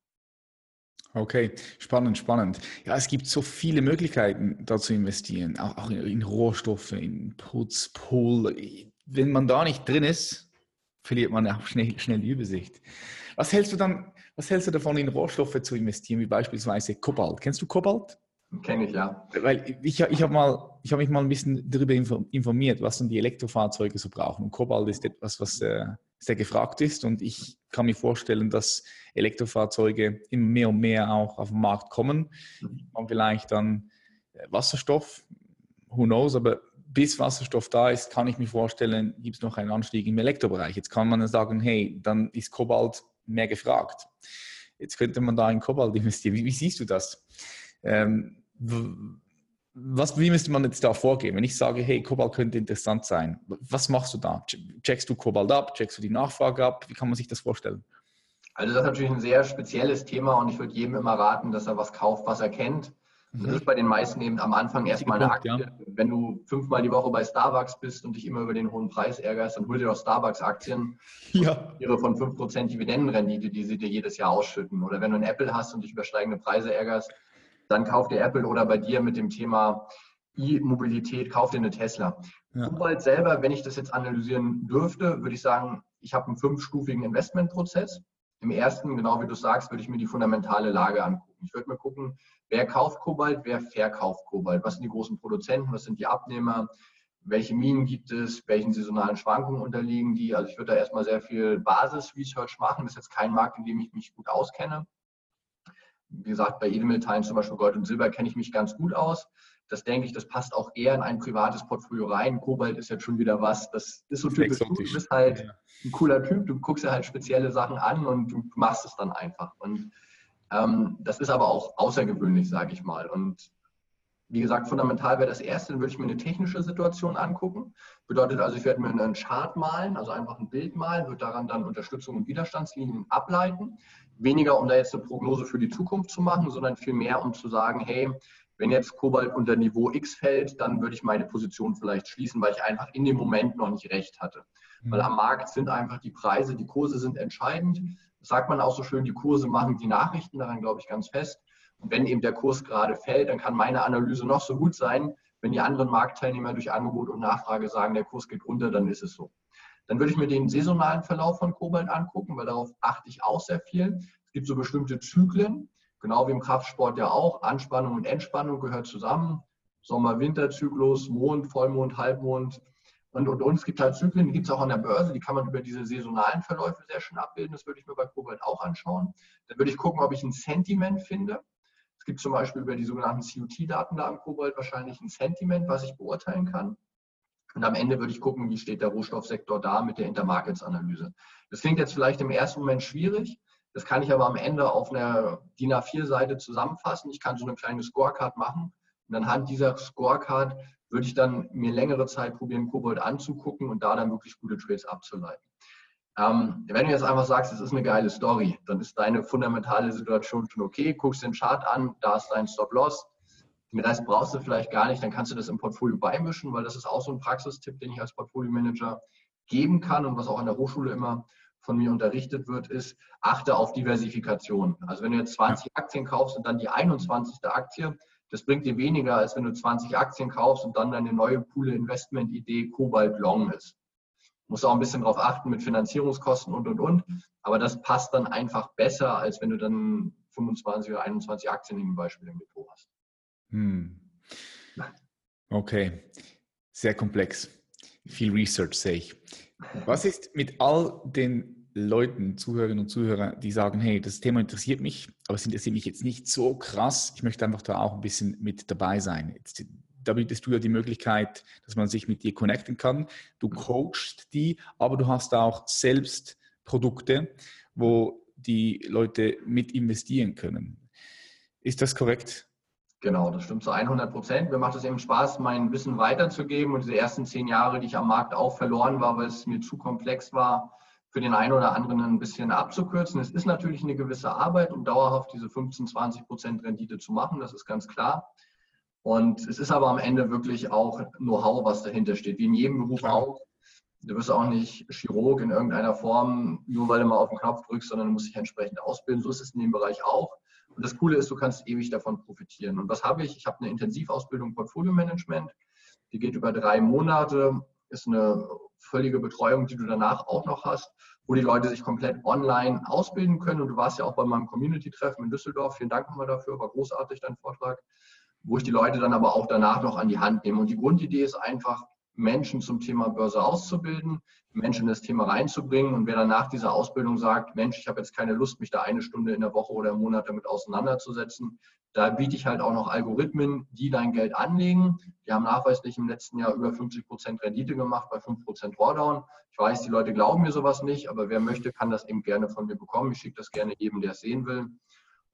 Okay, spannend, spannend. Ja, es gibt so viele Möglichkeiten, da zu investieren, auch, auch in, in, Rohstoffe, in Putz, Pool. Wenn man da nicht drin ist, verliert man auch schnell, schnell die Übersicht. Was hältst du dann, was hältst du davon, in Rohstoffe zu investieren, wie beispielsweise Kobalt? Kennst du Kobalt? Kenne ich, ja. Weil ich, ich habe hab mich mal ein bisschen darüber informiert, was dann die Elektrofahrzeuge so brauchen. Und Kobalt ist etwas, was äh, sehr gefragt ist. Und ich kann mir vorstellen, dass Elektrofahrzeuge immer mehr und mehr auch auf den Markt kommen. Und vielleicht dann äh, Wasserstoff, who knows, aber bis Wasserstoff da ist, kann ich mir vorstellen, gibt es noch einen Anstieg im Elektrobereich. Jetzt kann man dann sagen, hey, dann ist Kobalt mehr gefragt. Jetzt könnte man da in Kobalt investieren. Wie, wie siehst du das? Ähm, was, wie müsste man jetzt da vorgehen? Wenn ich sage, hey, Kobalt könnte interessant sein, was machst du da? Checkst du Kobalt ab? Checkst du die Nachfrage ab? Wie kann man sich das vorstellen? Also das ist natürlich ein sehr spezielles Thema und ich würde jedem immer raten, dass er was kauft, was er kennt. Das mhm. ist bei den meisten eben am Anfang erstmal eine Aktie. Ja. Wenn du fünfmal die Woche bei Starbucks bist und dich immer über den hohen Preis ärgerst, dann hol dir doch Starbucks-Aktien. Ja. Ihre von 5% Dividendenrendite, die sie dir jedes Jahr ausschütten. Oder wenn du ein Apple hast und dich über steigende Preise ärgerst, dann kauft ihr Apple oder bei dir mit dem Thema E-Mobilität, kauft ihr eine Tesla. Ja. Kobalt selber, wenn ich das jetzt analysieren dürfte, würde ich sagen, ich habe einen fünfstufigen Investmentprozess. Im ersten, genau wie du sagst, würde ich mir die fundamentale Lage angucken. Ich würde mir gucken, wer kauft Kobalt, wer verkauft Kobalt, was sind die großen Produzenten, was sind die Abnehmer, welche Minen gibt es, welchen saisonalen Schwankungen unterliegen die. Also ich würde da erstmal sehr viel Basis-Research machen. Das ist jetzt kein Markt, in dem ich mich gut auskenne wie gesagt, bei Edelmetallen, zum Beispiel Gold und Silber, kenne ich mich ganz gut aus. Das denke ich, das passt auch eher in ein privates Portfolio rein. Kobalt ist jetzt schon wieder was, das ist so typisch. Du bist halt ein cooler Typ, du guckst ja halt spezielle Sachen an und du machst es dann einfach. Und ähm, das ist aber auch außergewöhnlich, sage ich mal. Und wie gesagt, fundamental wäre das erste, dann würde ich mir eine technische Situation angucken. Bedeutet also, ich werde mir einen Chart malen, also einfach ein Bild malen, würde daran dann Unterstützung und Widerstandslinien ableiten. Weniger, um da jetzt eine Prognose für die Zukunft zu machen, sondern vielmehr, um zu sagen, hey, wenn jetzt Kobalt unter Niveau X fällt, dann würde ich meine Position vielleicht schließen, weil ich einfach in dem Moment noch nicht recht hatte. Mhm. Weil am Markt sind einfach die Preise, die Kurse sind entscheidend. Das sagt man auch so schön, die Kurse machen die Nachrichten, daran glaube ich ganz fest. Und wenn eben der Kurs gerade fällt, dann kann meine Analyse noch so gut sein. Wenn die anderen Marktteilnehmer durch Angebot und Nachfrage sagen, der Kurs geht runter, dann ist es so. Dann würde ich mir den saisonalen Verlauf von Kobalt angucken, weil darauf achte ich auch sehr viel. Es gibt so bestimmte Zyklen, genau wie im Kraftsport ja auch. Anspannung und Entspannung gehört zusammen. Sommer-Winter-Zyklus, Mond, Vollmond, Halbmond und, und, und. Es gibt halt Zyklen, die gibt es auch an der Börse, die kann man über diese saisonalen Verläufe sehr schön abbilden. Das würde ich mir bei Kobalt auch anschauen. Dann würde ich gucken, ob ich ein Sentiment finde. Es gibt zum Beispiel über die sogenannten COT-Daten da am Kobalt wahrscheinlich ein Sentiment, was ich beurteilen kann. Und am Ende würde ich gucken, wie steht der Rohstoffsektor da mit der Intermarkets-Analyse. Das klingt jetzt vielleicht im ersten Moment schwierig. Das kann ich aber am Ende auf einer DIN A4-Seite zusammenfassen. Ich kann so eine kleine Scorecard machen. Und anhand dieser Scorecard würde ich dann mir längere Zeit probieren, Kobold anzugucken und da dann wirklich gute Trades abzuleiten. Ähm, wenn du jetzt einfach sagst, es ist eine geile Story, dann ist deine fundamentale Situation schon okay, guckst den Chart an, da ist dein Stop-Loss. Den Rest brauchst du vielleicht gar nicht, dann kannst du das im Portfolio beimischen, weil das ist auch so ein Praxistipp, den ich als Portfolio-Manager geben kann und was auch an der Hochschule immer von mir unterrichtet wird, ist, achte auf Diversifikation. Also wenn du jetzt 20 Aktien kaufst und dann die 21. Aktie, das bringt dir weniger, als wenn du 20 Aktien kaufst und dann deine neue coole Investmentidee Kobalt Long ist muss auch ein bisschen darauf achten mit Finanzierungskosten und, und, und. Aber das passt dann einfach besser, als wenn du dann 25 oder 21 Aktien im Beispiel im Depot hast. Hm. Okay, sehr komplex. Viel Research sehe ich. Was ist mit all den Leuten, Zuhörerinnen und Zuhörern, die sagen, hey, das Thema interessiert mich, aber es interessiert mich jetzt nicht so krass. Ich möchte einfach da auch ein bisschen mit dabei sein. Jetzt da bietest du ja die Möglichkeit, dass man sich mit dir connecten kann. Du mhm. coachst die, aber du hast auch selbst Produkte, wo die Leute mit investieren können. Ist das korrekt? Genau, das stimmt zu 100 Prozent. Mir macht es eben Spaß, mein Wissen weiterzugeben und diese ersten zehn Jahre, die ich am Markt auch verloren war, weil es mir zu komplex war, für den einen oder anderen ein bisschen abzukürzen. Es ist natürlich eine gewisse Arbeit, um dauerhaft diese 15, 20 Prozent Rendite zu machen, das ist ganz klar. Und es ist aber am Ende wirklich auch Know-how, was dahinter steht, wie in jedem Beruf auch. Du wirst auch nicht Chirurg in irgendeiner Form, nur weil du mal auf den Knopf drückst, sondern du musst dich entsprechend ausbilden. So ist es in dem Bereich auch. Und das Coole ist, du kannst ewig davon profitieren. Und was habe ich? Ich habe eine Intensivausbildung Portfolio Management. Die geht über drei Monate, ist eine völlige Betreuung, die du danach auch noch hast, wo die Leute sich komplett online ausbilden können. Und du warst ja auch bei meinem Community-Treffen in Düsseldorf. Vielen Dank nochmal dafür, war großartig dein Vortrag. Wo ich die Leute dann aber auch danach noch an die Hand nehme. Und die Grundidee ist einfach, Menschen zum Thema Börse auszubilden, Menschen in das Thema reinzubringen. Und wer dann nach dieser Ausbildung sagt, Mensch, ich habe jetzt keine Lust, mich da eine Stunde in der Woche oder im Monat damit auseinanderzusetzen, da biete ich halt auch noch Algorithmen, die dein Geld anlegen. Die haben nachweislich im letzten Jahr über 50 Prozent Rendite gemacht bei 5 Prozent Drawdown. Ich weiß, die Leute glauben mir sowas nicht, aber wer möchte, kann das eben gerne von mir bekommen. Ich schicke das gerne jedem, der es sehen will.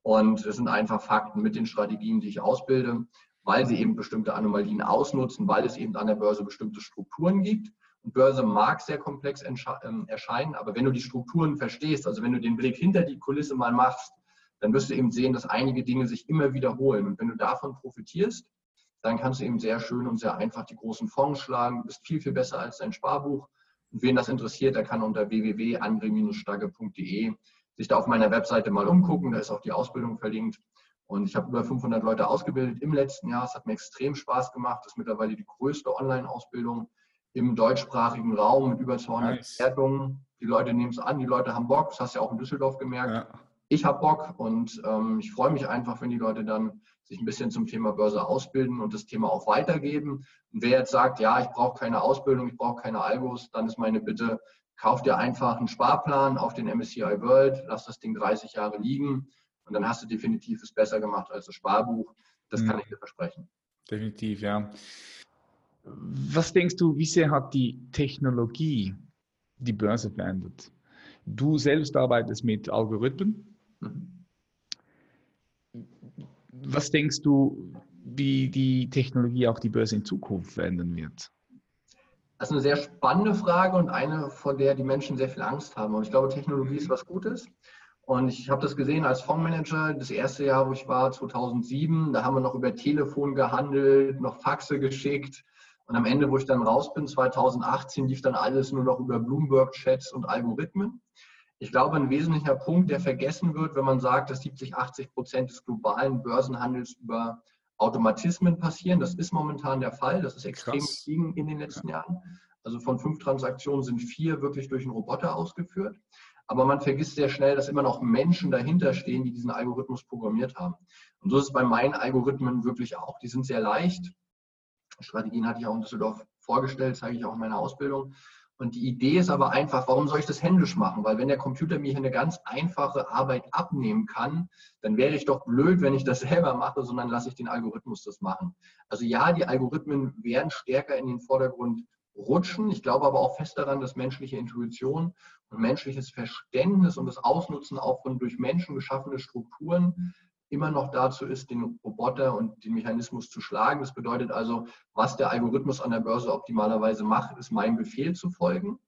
Und es sind einfach Fakten mit den Strategien, die ich ausbilde weil sie eben bestimmte Anomalien ausnutzen, weil es eben an der Börse bestimmte Strukturen gibt. Und Börse mag sehr komplex ähm, erscheinen, aber wenn du die Strukturen verstehst, also wenn du den Blick hinter die Kulisse mal machst, dann wirst du eben sehen, dass einige Dinge sich immer wiederholen. Und wenn du davon profitierst, dann kannst du eben sehr schön und sehr einfach die großen Fonds schlagen. Du bist viel, viel besser als dein Sparbuch. Und wen das interessiert, der kann unter www.andre-stagge.de sich da auf meiner Webseite mal umgucken. Da ist auch die Ausbildung verlinkt. Und ich habe über 500 Leute ausgebildet im letzten Jahr. Es hat mir extrem Spaß gemacht. Das ist mittlerweile die größte Online-Ausbildung im deutschsprachigen Raum mit über 200 nice. Bewertungen. Die Leute nehmen es an, die Leute haben Bock. Das hast du ja auch in Düsseldorf gemerkt. Ja. Ich habe Bock und ähm, ich freue mich einfach, wenn die Leute dann sich ein bisschen zum Thema Börse ausbilden und das Thema auch weitergeben. Und wer jetzt sagt, ja, ich brauche keine Ausbildung, ich brauche keine Algos, dann ist meine Bitte, kauf dir einfach einen Sparplan auf den MSCI World, lass das Ding 30 Jahre liegen und dann hast du definitiv es besser gemacht als das Sparbuch. Das mhm. kann ich dir versprechen. Definitiv, ja. Was denkst du, wie sehr hat die Technologie die Börse verändert? Du selbst arbeitest mit Algorithmen. Mhm. Was denkst du, wie die Technologie auch die Börse in Zukunft verändern wird? Das ist eine sehr spannende Frage und eine, vor der die Menschen sehr viel Angst haben. Und ich glaube, Technologie ist was Gutes. Und ich habe das gesehen als Fondsmanager, das erste Jahr, wo ich war, 2007, da haben wir noch über Telefon gehandelt, noch Faxe geschickt. Und am Ende, wo ich dann raus bin, 2018, lief dann alles nur noch über Bloomberg-Chats und Algorithmen. Ich glaube, ein wesentlicher Punkt, der vergessen wird, wenn man sagt, dass 70, 80 Prozent des globalen Börsenhandels über Automatismen passieren. Das ist momentan der Fall. Das ist extrem gestiegen in den letzten ja. Jahren. Also von fünf Transaktionen sind vier wirklich durch einen Roboter ausgeführt. Aber man vergisst sehr schnell, dass immer noch Menschen dahinter stehen, die diesen Algorithmus programmiert haben. Und so ist es bei meinen Algorithmen wirklich auch. Die sind sehr leicht. Strategien hatte ich auch in Düsseldorf vorgestellt, zeige ich auch in meiner Ausbildung. Und die Idee ist aber einfach, warum soll ich das händisch machen? Weil wenn der Computer mir hier eine ganz einfache Arbeit abnehmen kann, dann wäre ich doch blöd, wenn ich das selber mache, sondern lasse ich den Algorithmus das machen. Also ja, die Algorithmen werden stärker in den Vordergrund rutschen. Ich glaube aber auch fest daran, dass menschliche Intuition und menschliches Verständnis und das Ausnutzen auch von durch Menschen geschaffene Strukturen immer noch dazu ist, den Roboter und den Mechanismus zu schlagen. Das bedeutet also, was der Algorithmus an der Börse optimalerweise macht, ist meinem Befehl zu folgen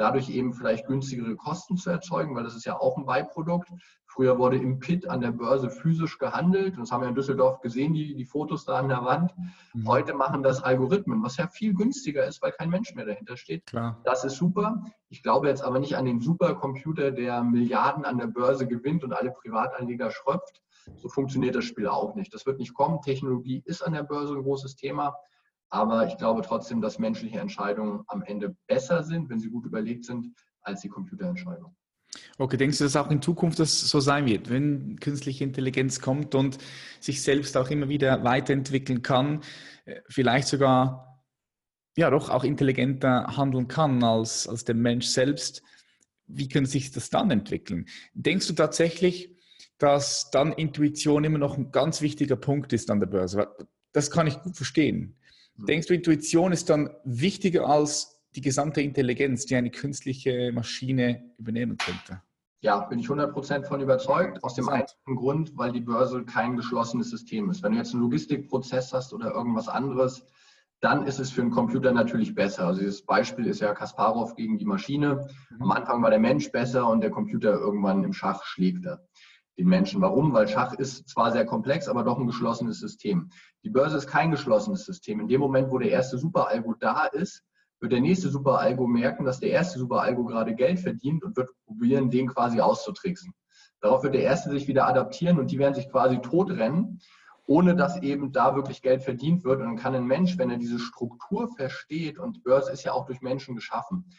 dadurch eben vielleicht günstigere Kosten zu erzeugen, weil das ist ja auch ein Beiprodukt. Früher wurde im Pit an der Börse physisch gehandelt. Das haben wir in Düsseldorf gesehen, die, die Fotos da an der Wand. Mhm. Heute machen das Algorithmen, was ja viel günstiger ist, weil kein Mensch mehr dahinter steht. Klar. Das ist super. Ich glaube jetzt aber nicht an den Supercomputer, der Milliarden an der Börse gewinnt und alle Privatanleger schröpft. So funktioniert das Spiel auch nicht. Das wird nicht kommen. Technologie ist an der Börse ein großes Thema. Aber ich glaube trotzdem, dass menschliche Entscheidungen am Ende besser sind, wenn sie gut überlegt sind, als die Computerentscheidung. Okay, denkst du, dass auch in Zukunft das so sein wird, wenn künstliche Intelligenz kommt und sich selbst auch immer wieder weiterentwickeln kann, äh, vielleicht sogar ja doch auch intelligenter handeln kann als, als der Mensch selbst? Wie könnte sich das dann entwickeln? Denkst du tatsächlich, dass dann Intuition immer noch ein ganz wichtiger Punkt ist an der Börse? Das kann ich gut verstehen. Denkst du, Intuition ist dann wichtiger als die gesamte Intelligenz, die eine künstliche Maschine übernehmen könnte? Ja, bin ich 100% von überzeugt. Aus dem einfachen Grund, weil die Börse kein geschlossenes System ist. Wenn du jetzt einen Logistikprozess hast oder irgendwas anderes, dann ist es für einen Computer natürlich besser. Also dieses Beispiel ist ja Kasparov gegen die Maschine. Am mhm. Anfang war der Mensch besser und der Computer irgendwann im Schach schlägt er den Menschen. Warum? Weil Schach ist zwar sehr komplex, aber doch ein geschlossenes System. Die Börse ist kein geschlossenes System. In dem Moment, wo der erste Superalgo da ist, wird der nächste Superalgo merken, dass der erste Superalgo gerade Geld verdient und wird probieren, den quasi auszutricksen. Darauf wird der Erste sich wieder adaptieren und die werden sich quasi totrennen, ohne dass eben da wirklich Geld verdient wird. Und dann kann ein Mensch, wenn er diese Struktur versteht, und Börse ist ja auch durch Menschen geschaffen,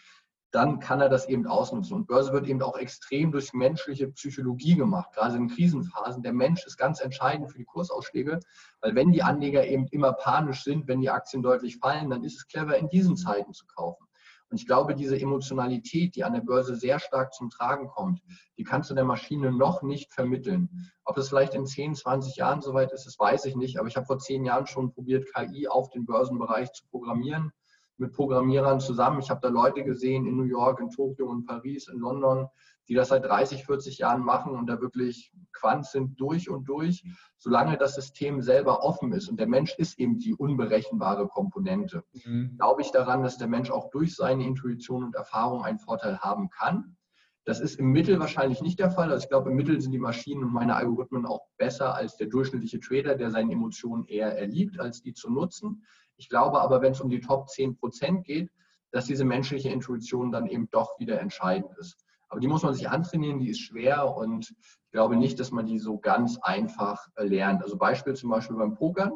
dann kann er das eben ausnutzen. Und Börse wird eben auch extrem durch menschliche Psychologie gemacht, gerade in Krisenphasen. Der Mensch ist ganz entscheidend für die Kursausschläge, weil wenn die Anleger eben immer panisch sind, wenn die Aktien deutlich fallen, dann ist es clever, in diesen Zeiten zu kaufen. Und ich glaube, diese Emotionalität, die an der Börse sehr stark zum Tragen kommt, die kannst du der Maschine noch nicht vermitteln. Ob das vielleicht in 10, 20 Jahren soweit ist, das weiß ich nicht. Aber ich habe vor zehn Jahren schon probiert, KI auf den Börsenbereich zu programmieren mit Programmierern zusammen. Ich habe da Leute gesehen in New York, in Tokio, in Paris, in London, die das seit 30, 40 Jahren machen und da wirklich Quant sind durch und durch, solange das System selber offen ist. Und der Mensch ist eben die unberechenbare Komponente. Mhm. Glaube ich daran, dass der Mensch auch durch seine Intuition und Erfahrung einen Vorteil haben kann. Das ist im Mittel wahrscheinlich nicht der Fall. Also ich glaube, im Mittel sind die Maschinen und meine Algorithmen auch besser als der durchschnittliche Trader, der seinen Emotionen eher erliebt, als die zu nutzen. Ich glaube aber, wenn es um die Top 10 Prozent geht, dass diese menschliche Intuition dann eben doch wieder entscheidend ist. Aber die muss man sich antrainieren, die ist schwer und ich glaube nicht, dass man die so ganz einfach lernt. Also Beispiel zum Beispiel beim Pokern.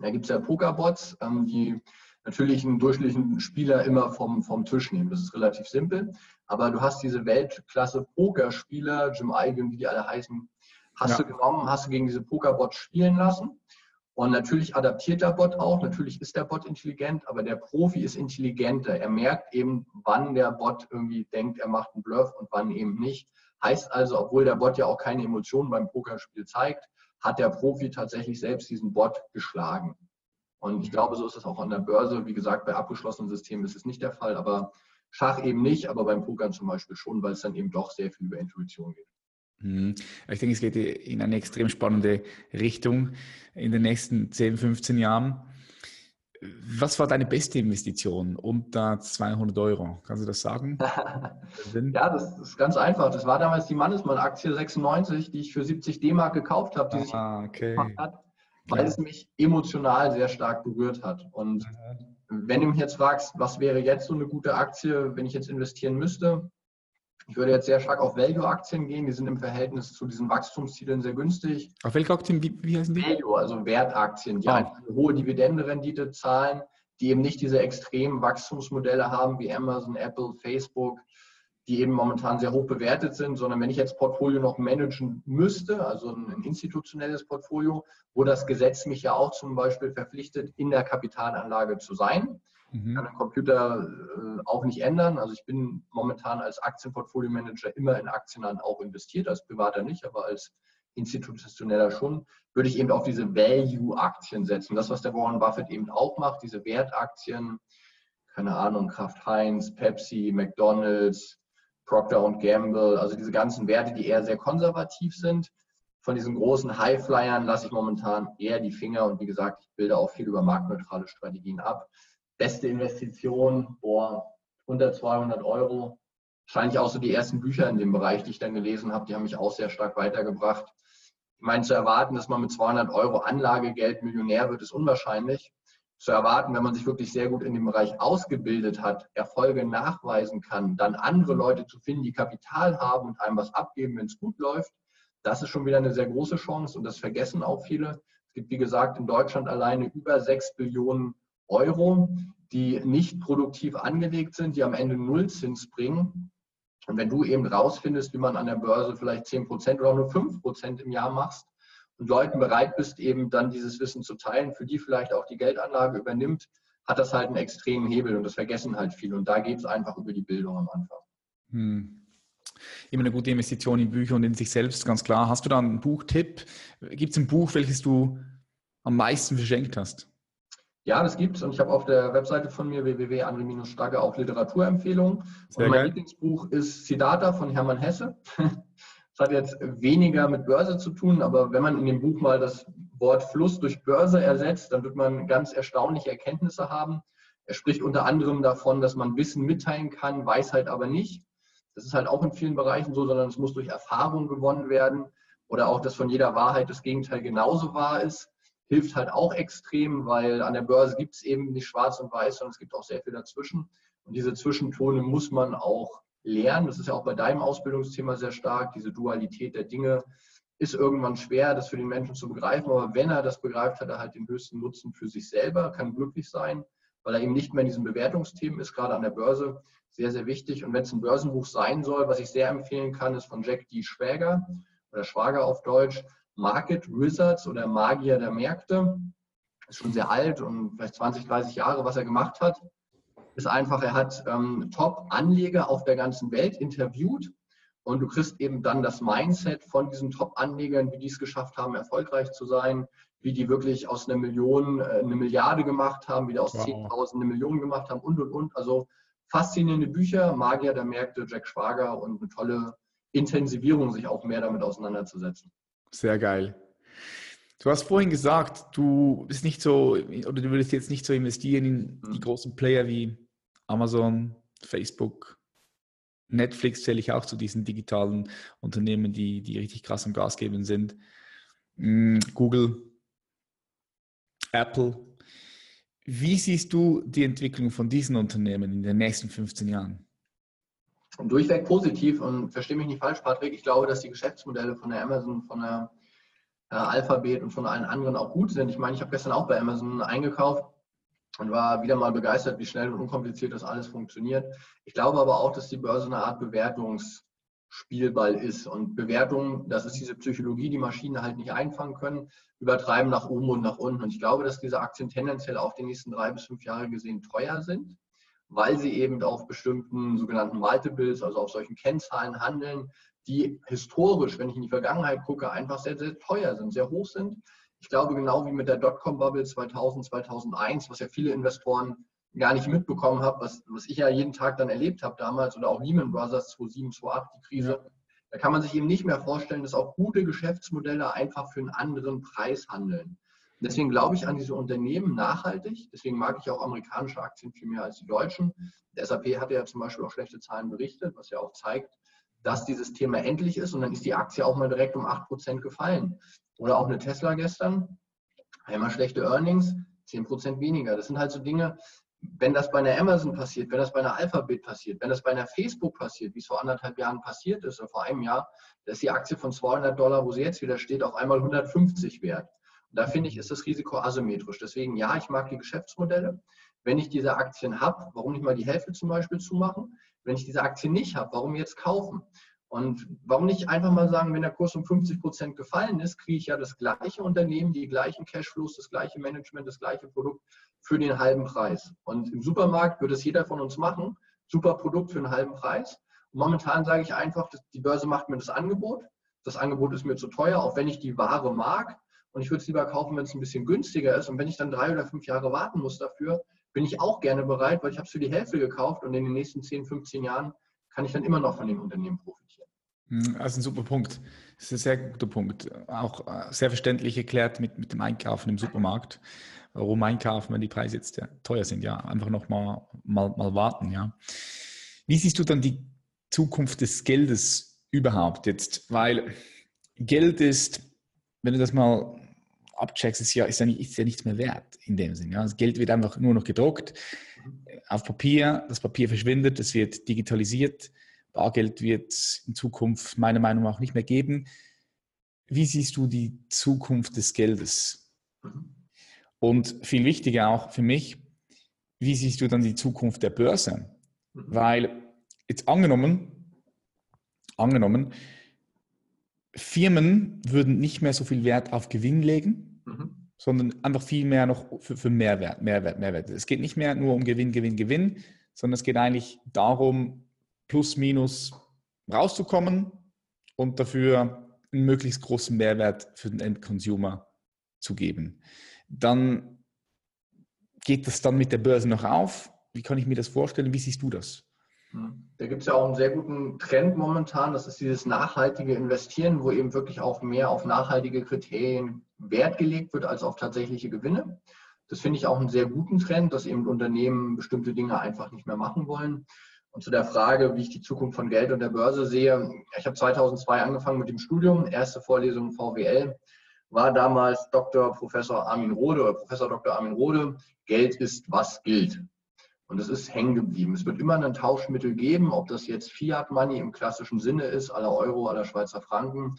Da gibt es ja Pokerbots, ähm, die natürlich einen durchschnittlichen Spieler immer vom, vom Tisch nehmen. Das ist relativ simpel. Aber du hast diese Weltklasse-Pokerspieler, Jim Eigen, wie die alle heißen, hast ja. du genommen, hast du gegen diese Pokerbots spielen lassen. Und natürlich adaptiert der Bot auch, natürlich ist der Bot intelligent, aber der Profi ist intelligenter. Er merkt eben, wann der Bot irgendwie denkt, er macht einen Bluff und wann eben nicht. Heißt also, obwohl der Bot ja auch keine Emotionen beim Pokerspiel zeigt, hat der Profi tatsächlich selbst diesen Bot geschlagen. Und ich glaube, so ist es auch an der Börse. Wie gesagt, bei abgeschlossenen Systemen ist es nicht der Fall, aber Schach eben nicht, aber beim Pokern zum Beispiel schon, weil es dann eben doch sehr viel über Intuition geht. Mhm. Ich denke, es geht in eine extrem spannende Richtung in den nächsten 10, 15 Jahren. Was war deine beste Investition unter 200 Euro? Kannst du das sagen? ja, das ist ganz einfach. Das war damals die Mannesmann-Aktie 96, die ich für 70 D-Mark gekauft habe, die ah, sich okay. hat, weil ja. es mich emotional sehr stark berührt hat. Und wenn du mich jetzt fragst, was wäre jetzt so eine gute Aktie, wenn ich jetzt investieren müsste, ich würde jetzt sehr stark auf Value-Aktien gehen. Die sind im Verhältnis zu diesen Wachstumszielen sehr günstig. Auf welche Aktien? Wie, wie heißen die? Value, also Wertaktien, die ah. eine hohe Dividendenrendite zahlen, die eben nicht diese extremen Wachstumsmodelle haben wie Amazon, Apple, Facebook, die eben momentan sehr hoch bewertet sind, sondern wenn ich jetzt Portfolio noch managen müsste, also ein institutionelles Portfolio, wo das Gesetz mich ja auch zum Beispiel verpflichtet, in der Kapitalanlage zu sein, Mhm. Kann den Computer äh, auch nicht ändern. Also ich bin momentan als Aktienportfolio-Manager immer in Aktien auch investiert, als Privater nicht, aber als institutioneller schon, würde ich eben auf diese Value-Aktien setzen. Das, was der Warren Buffett eben auch macht, diese Wertaktien, keine Ahnung, Kraft Heinz, Pepsi, McDonalds, Procter Gamble, also diese ganzen Werte, die eher sehr konservativ sind. Von diesen großen Highflyern lasse ich momentan eher die Finger und wie gesagt, ich bilde auch viel über marktneutrale Strategien ab beste Investition, boah, unter 200 Euro. Wahrscheinlich auch so die ersten Bücher in dem Bereich, die ich dann gelesen habe, die haben mich auch sehr stark weitergebracht. Ich meine, zu erwarten, dass man mit 200 Euro Anlagegeld Millionär wird, ist unwahrscheinlich. Zu erwarten, wenn man sich wirklich sehr gut in dem Bereich ausgebildet hat, Erfolge nachweisen kann, dann andere Leute zu finden, die Kapital haben und einem was abgeben, wenn es gut läuft, das ist schon wieder eine sehr große Chance und das vergessen auch viele. Es gibt, wie gesagt, in Deutschland alleine über 6 Billionen Euro, die nicht produktiv angelegt sind, die am Ende Nullzins bringen. Und wenn du eben rausfindest, wie man an der Börse vielleicht 10 Prozent oder nur 5 Prozent im Jahr machst und Leuten bereit bist, eben dann dieses Wissen zu teilen, für die vielleicht auch die Geldanlage übernimmt, hat das halt einen extremen Hebel und das vergessen halt viele. Und da geht es einfach über die Bildung am Anfang. Hm. Immer eine gute Investition in Bücher und in sich selbst, ganz klar. Hast du da einen Buchtipp? Gibt es ein Buch, welches du am meisten verschenkt hast? Ja, das gibt's und ich habe auf der Webseite von mir www.andré-stagge auch Literaturempfehlungen. und mein geil. Lieblingsbuch ist Siddhartha von Hermann Hesse. Das hat jetzt weniger mit Börse zu tun, aber wenn man in dem Buch mal das Wort Fluss durch Börse ersetzt, dann wird man ganz erstaunliche Erkenntnisse haben. Er spricht unter anderem davon, dass man Wissen mitteilen kann, Weisheit aber nicht. Das ist halt auch in vielen Bereichen so, sondern es muss durch Erfahrung gewonnen werden oder auch, dass von jeder Wahrheit das Gegenteil genauso wahr ist hilft halt auch extrem, weil an der Börse gibt es eben nicht schwarz und weiß, sondern es gibt auch sehr viel dazwischen. Und diese Zwischentone muss man auch lernen. Das ist ja auch bei deinem Ausbildungsthema sehr stark, diese Dualität der Dinge ist irgendwann schwer, das für den Menschen zu begreifen. Aber wenn er das begreift, hat er halt den höchsten Nutzen für sich selber, kann glücklich sein, weil er eben nicht mehr in diesen Bewertungsthemen ist, gerade an der Börse. Sehr, sehr wichtig. Und wenn es ein Börsenbuch sein soll, was ich sehr empfehlen kann, ist von Jack D. Schwäger oder Schwager auf Deutsch, Market Wizards oder Magier der Märkte. Ist schon sehr alt und vielleicht 20, 30 Jahre, was er gemacht hat. Ist einfach, er hat ähm, Top-Anleger auf der ganzen Welt interviewt und du kriegst eben dann das Mindset von diesen Top-Anlegern, wie die es geschafft haben, erfolgreich zu sein, wie die wirklich aus einer Million äh, eine Milliarde gemacht haben, wie die aus wow. 10.000 eine Million gemacht haben und, und, und. Also faszinierende Bücher, Magier der Märkte, Jack Schwager und eine tolle Intensivierung, sich auch mehr damit auseinanderzusetzen. Sehr geil. Du hast vorhin gesagt, du bist nicht so, oder du würdest jetzt nicht so investieren in die hm. großen Player wie Amazon, Facebook, Netflix zähle ich auch zu diesen digitalen Unternehmen, die, die richtig krass am Gas geben sind. Mm, Google, Apple. Wie siehst du die Entwicklung von diesen Unternehmen in den nächsten 15 Jahren? Durchweg positiv und verstehe mich nicht falsch, Patrick. Ich glaube, dass die Geschäftsmodelle von der Amazon, von der äh, Alphabet und von allen anderen auch gut sind. Ich meine, ich habe gestern auch bei Amazon eingekauft und war wieder mal begeistert, wie schnell und unkompliziert das alles funktioniert. Ich glaube aber auch, dass die Börse eine Art Bewertungsspielball ist. Und Bewertungen, das ist diese Psychologie, die Maschinen halt nicht einfangen können, übertreiben nach oben und nach unten. Und ich glaube, dass diese Aktien tendenziell auch die nächsten drei bis fünf Jahre gesehen teuer sind, weil sie eben auf bestimmten sogenannten Multiples, also auf solchen Kennzahlen handeln, die historisch, wenn ich in die Vergangenheit gucke, einfach sehr, sehr teuer sind, sehr hoch sind ich glaube, genau wie mit der Dotcom-Bubble 2000, 2001, was ja viele Investoren gar nicht mitbekommen haben, was, was ich ja jeden Tag dann erlebt habe damals oder auch Lehman Brothers 2007, 2008, die Krise, ja. da kann man sich eben nicht mehr vorstellen, dass auch gute Geschäftsmodelle einfach für einen anderen Preis handeln. Deswegen glaube ich an diese Unternehmen nachhaltig. Deswegen mag ich auch amerikanische Aktien viel mehr als die deutschen. Der SAP hatte ja zum Beispiel auch schlechte Zahlen berichtet, was ja auch zeigt, dass dieses Thema endlich ist. Und dann ist die Aktie auch mal direkt um 8% gefallen. Oder auch eine Tesla gestern, einmal schlechte Earnings, 10% weniger. Das sind halt so Dinge, wenn das bei einer Amazon passiert, wenn das bei einer Alphabet passiert, wenn das bei einer Facebook passiert, wie es vor anderthalb Jahren passiert ist oder vor einem Jahr, da ist die Aktie von 200 Dollar, wo sie jetzt wieder steht, auf einmal 150 wert. Da finde ich, ist das Risiko asymmetrisch. Deswegen ja, ich mag die Geschäftsmodelle. Wenn ich diese Aktien habe, warum nicht mal die Hälfte zum Beispiel zumachen? Wenn ich diese Aktien nicht habe, warum jetzt kaufen? Und warum nicht einfach mal sagen, wenn der Kurs um 50 Prozent gefallen ist, kriege ich ja das gleiche Unternehmen, die gleichen Cashflows, das gleiche Management, das gleiche Produkt für den halben Preis. Und im Supermarkt würde es jeder von uns machen. Super Produkt für einen halben Preis. Und momentan sage ich einfach, die Börse macht mir das Angebot. Das Angebot ist mir zu teuer, auch wenn ich die Ware mag. Und ich würde es lieber kaufen, wenn es ein bisschen günstiger ist. Und wenn ich dann drei oder fünf Jahre warten muss dafür, bin ich auch gerne bereit, weil ich habe es für die Hälfte gekauft und in den nächsten 10, 15 Jahren kann ich dann immer noch von dem Unternehmen profitieren. Hm, das ist ein super Punkt. Das ist ein sehr guter Punkt. Auch äh, sehr verständlich erklärt mit, mit dem Einkaufen im Supermarkt. Warum einkaufen, wenn die Preise jetzt teuer sind? Ja, einfach noch mal, mal, mal warten. Ja. Wie siehst du dann die Zukunft des Geldes überhaupt jetzt? Weil Geld ist, wenn du das mal abcheckst, ist ja, ist ja, nicht, ist ja nichts mehr wert in dem Sinn. Ja. Das Geld wird einfach nur noch gedruckt auf Papier, das Papier verschwindet, es wird digitalisiert, Bargeld wird es in Zukunft meiner Meinung nach nicht mehr geben. Wie siehst du die Zukunft des Geldes? Und viel wichtiger auch für mich, wie siehst du dann die Zukunft der Börse? Mhm. Weil jetzt angenommen, angenommen, Firmen würden nicht mehr so viel Wert auf Gewinn legen, mhm sondern einfach viel mehr noch für, für Mehrwert, Mehrwert, Mehrwert. Es geht nicht mehr nur um Gewinn, Gewinn, Gewinn, sondern es geht eigentlich darum, plus, minus rauszukommen und dafür einen möglichst großen Mehrwert für den Endconsumer zu geben. Dann geht das dann mit der Börse noch auf. Wie kann ich mir das vorstellen? Wie siehst du das? Da gibt es ja auch einen sehr guten Trend momentan, das ist dieses nachhaltige Investieren, wo eben wirklich auch mehr auf nachhaltige Kriterien Wert gelegt wird als auf tatsächliche Gewinne. Das finde ich auch einen sehr guten Trend, dass eben Unternehmen bestimmte Dinge einfach nicht mehr machen wollen. Und zu der Frage, wie ich die Zukunft von Geld und der Börse sehe, ich habe 2002 angefangen mit dem Studium, erste Vorlesung VWL, war damals Dr. Professor Armin Rode oder Professor Dr. Armin Rode, Geld ist, was gilt. Und es ist hängen geblieben. Es wird immer ein Tauschmittel geben, ob das jetzt Fiat Money im klassischen Sinne ist, aller Euro, aller Schweizer Franken.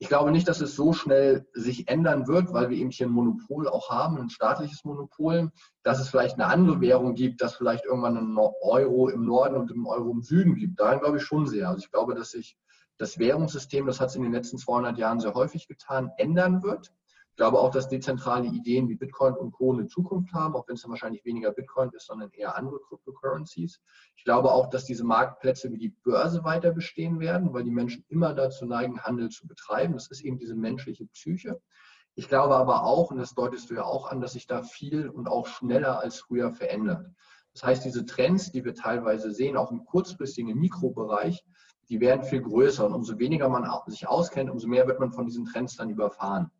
Ich glaube nicht, dass es so schnell sich ändern wird, weil wir eben hier ein Monopol auch haben, ein staatliches Monopol, dass es vielleicht eine andere Währung gibt, dass vielleicht irgendwann ein Euro im Norden und ein Euro im Süden gibt. Daran glaube ich schon sehr. Also ich glaube, dass sich das Währungssystem, das hat es in den letzten 200 Jahren sehr häufig getan, ändern wird. Ich glaube auch, dass dezentrale Ideen wie Bitcoin und Co. eine Zukunft haben, auch wenn es dann wahrscheinlich weniger Bitcoin ist, sondern eher andere Cryptocurrencies. Ich glaube auch, dass diese Marktplätze wie die Börse weiter bestehen werden, weil die Menschen immer dazu neigen, Handel zu betreiben. Das ist eben diese menschliche Psyche. Ich glaube aber auch, und das deutest du ja auch an, dass sich da viel und auch schneller als früher verändert. Das heißt, diese Trends, die wir teilweise sehen, auch im kurzfristigen Mikrobereich, die werden viel größer. Und umso weniger man sich auskennt, umso mehr wird man von diesen Trends dann überfahren.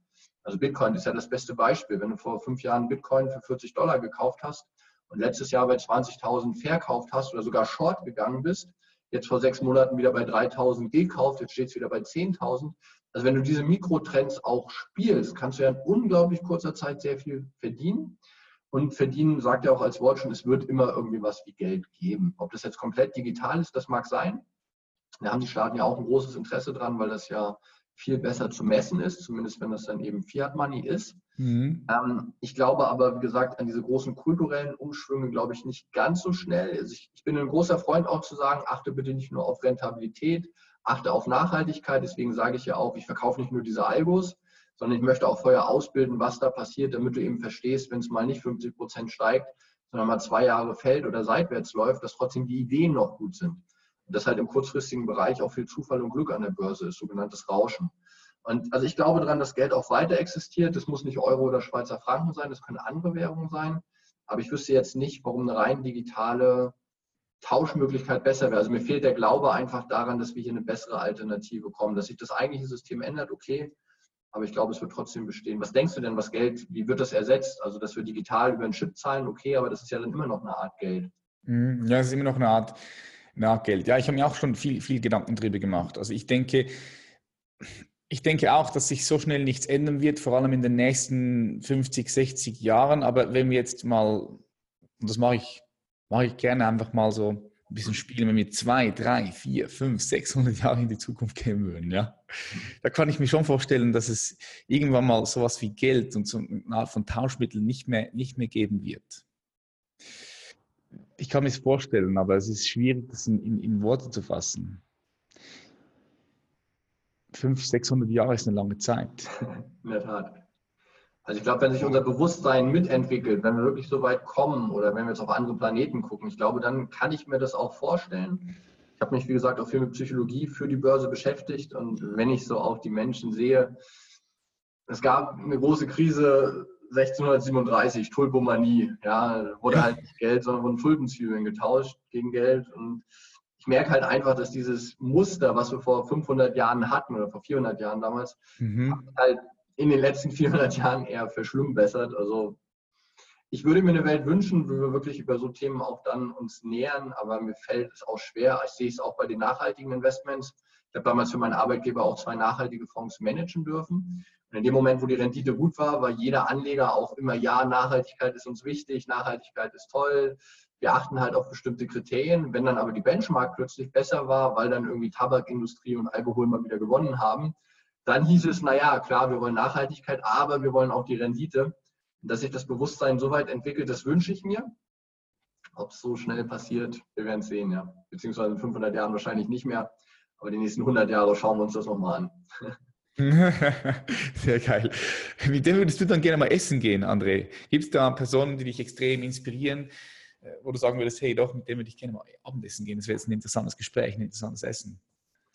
Also Bitcoin ist ja das beste Beispiel. Wenn du vor fünf Jahren Bitcoin für 40 Dollar gekauft hast und letztes Jahr bei 20.000 verkauft hast oder sogar short gegangen bist, jetzt vor sechs Monaten wieder bei 3.000 gekauft, jetzt steht es wieder bei 10.000. Also wenn du diese Mikrotrends auch spielst, kannst du ja in unglaublich kurzer Zeit sehr viel verdienen. Und verdienen sagt ja auch als Wort schon, es wird immer irgendwie was wie Geld geben. Ob das jetzt komplett digital ist, das mag sein. Da haben die Staaten ja auch ein großes Interesse dran, weil das ja viel besser zu messen ist, zumindest wenn das dann eben Fiat Money ist. Mhm. Ähm, ich glaube aber, wie gesagt, an diese großen kulturellen Umschwünge glaube ich nicht ganz so schnell. Also ich, ich bin ein großer Freund auch zu sagen, achte bitte nicht nur auf Rentabilität, achte auf Nachhaltigkeit. Deswegen sage ich ja auch, ich verkaufe nicht nur diese Algos, sondern ich möchte auch vorher ausbilden, was da passiert, damit du eben verstehst, wenn es mal nicht 50 Prozent steigt, sondern mal zwei Jahre fällt oder seitwärts läuft, dass trotzdem die Ideen noch gut sind. Dass halt im kurzfristigen Bereich auch viel Zufall und Glück an der Börse ist, sogenanntes Rauschen. Und also ich glaube daran, dass Geld auch weiter existiert. Das muss nicht Euro oder Schweizer Franken sein, das können andere Währungen sein. Aber ich wüsste jetzt nicht, warum eine rein digitale Tauschmöglichkeit besser wäre. Also mir fehlt der Glaube einfach daran, dass wir hier eine bessere Alternative bekommen. Dass sich das eigentliche System ändert, okay. Aber ich glaube, es wird trotzdem bestehen. Was denkst du denn, was Geld, wie wird das ersetzt? Also, dass wir digital über einen Chip zahlen, okay, aber das ist ja dann immer noch eine Art Geld. Mhm. Ja, es ist immer noch eine Art na, Geld. Ja, ich habe mir auch schon viel, viel Gedanken drüber gemacht. Also ich denke, ich denke auch, dass sich so schnell nichts ändern wird, vor allem in den nächsten 50, 60 Jahren. Aber wenn wir jetzt mal, und das mache ich, mache ich gerne einfach mal so ein bisschen spielen, wenn wir zwei, drei, vier, fünf, 600 Jahre in die Zukunft gehen würden, ja, da kann ich mir schon vorstellen, dass es irgendwann mal sowas wie Geld und so eine Art von Tauschmitteln nicht mehr, nicht mehr geben wird ich kann mir es vorstellen, aber es ist schwierig, das in, in, in Worte zu fassen. 500, 600 Jahre ist eine lange Zeit. In der Tat. Also ich glaube, wenn sich unser Bewusstsein mitentwickelt, wenn wir wirklich so weit kommen oder wenn wir jetzt auf andere Planeten gucken, ich glaube, dann kann ich mir das auch vorstellen. Ich habe mich, wie gesagt, auch viel mit Psychologie für die Börse beschäftigt und wenn ich so auch die Menschen sehe, es gab eine große Krise 1637, Tulpomanie, ja, wurde halt nicht Geld, sondern wurden Schultenzwiebeln getauscht gegen Geld. Und ich merke halt einfach, dass dieses Muster, was wir vor 500 Jahren hatten oder vor 400 Jahren damals, mhm. halt in den letzten 400 Jahren eher verschlimmbessert. Also ich würde mir eine Welt wünschen, wo wir wirklich über so Themen auch dann uns nähern, aber mir fällt es auch schwer. Ich sehe es auch bei den nachhaltigen Investments. Ich habe damals für meinen Arbeitgeber auch zwei nachhaltige Fonds managen dürfen. In dem Moment, wo die Rendite gut war, war jeder Anleger auch immer, ja, Nachhaltigkeit ist uns wichtig, Nachhaltigkeit ist toll. Wir achten halt auf bestimmte Kriterien. Wenn dann aber die Benchmark plötzlich besser war, weil dann irgendwie Tabakindustrie und Alkohol mal wieder gewonnen haben, dann hieß es, naja, klar, wir wollen Nachhaltigkeit, aber wir wollen auch die Rendite. Dass sich das Bewusstsein so weit entwickelt, das wünsche ich mir. Ob es so schnell passiert, wir werden es sehen, ja. Beziehungsweise in 500 Jahren wahrscheinlich nicht mehr. Aber die nächsten 100 Jahre schauen wir uns das nochmal an. Sehr geil. Mit dem würdest du dann gerne mal essen gehen, André? Gibt es da Personen, die dich extrem inspirieren, äh, wo du sagen würdest, hey, doch, mit dem würde ich gerne mal Abendessen gehen? Das wäre jetzt ein interessantes Gespräch, ein interessantes Essen.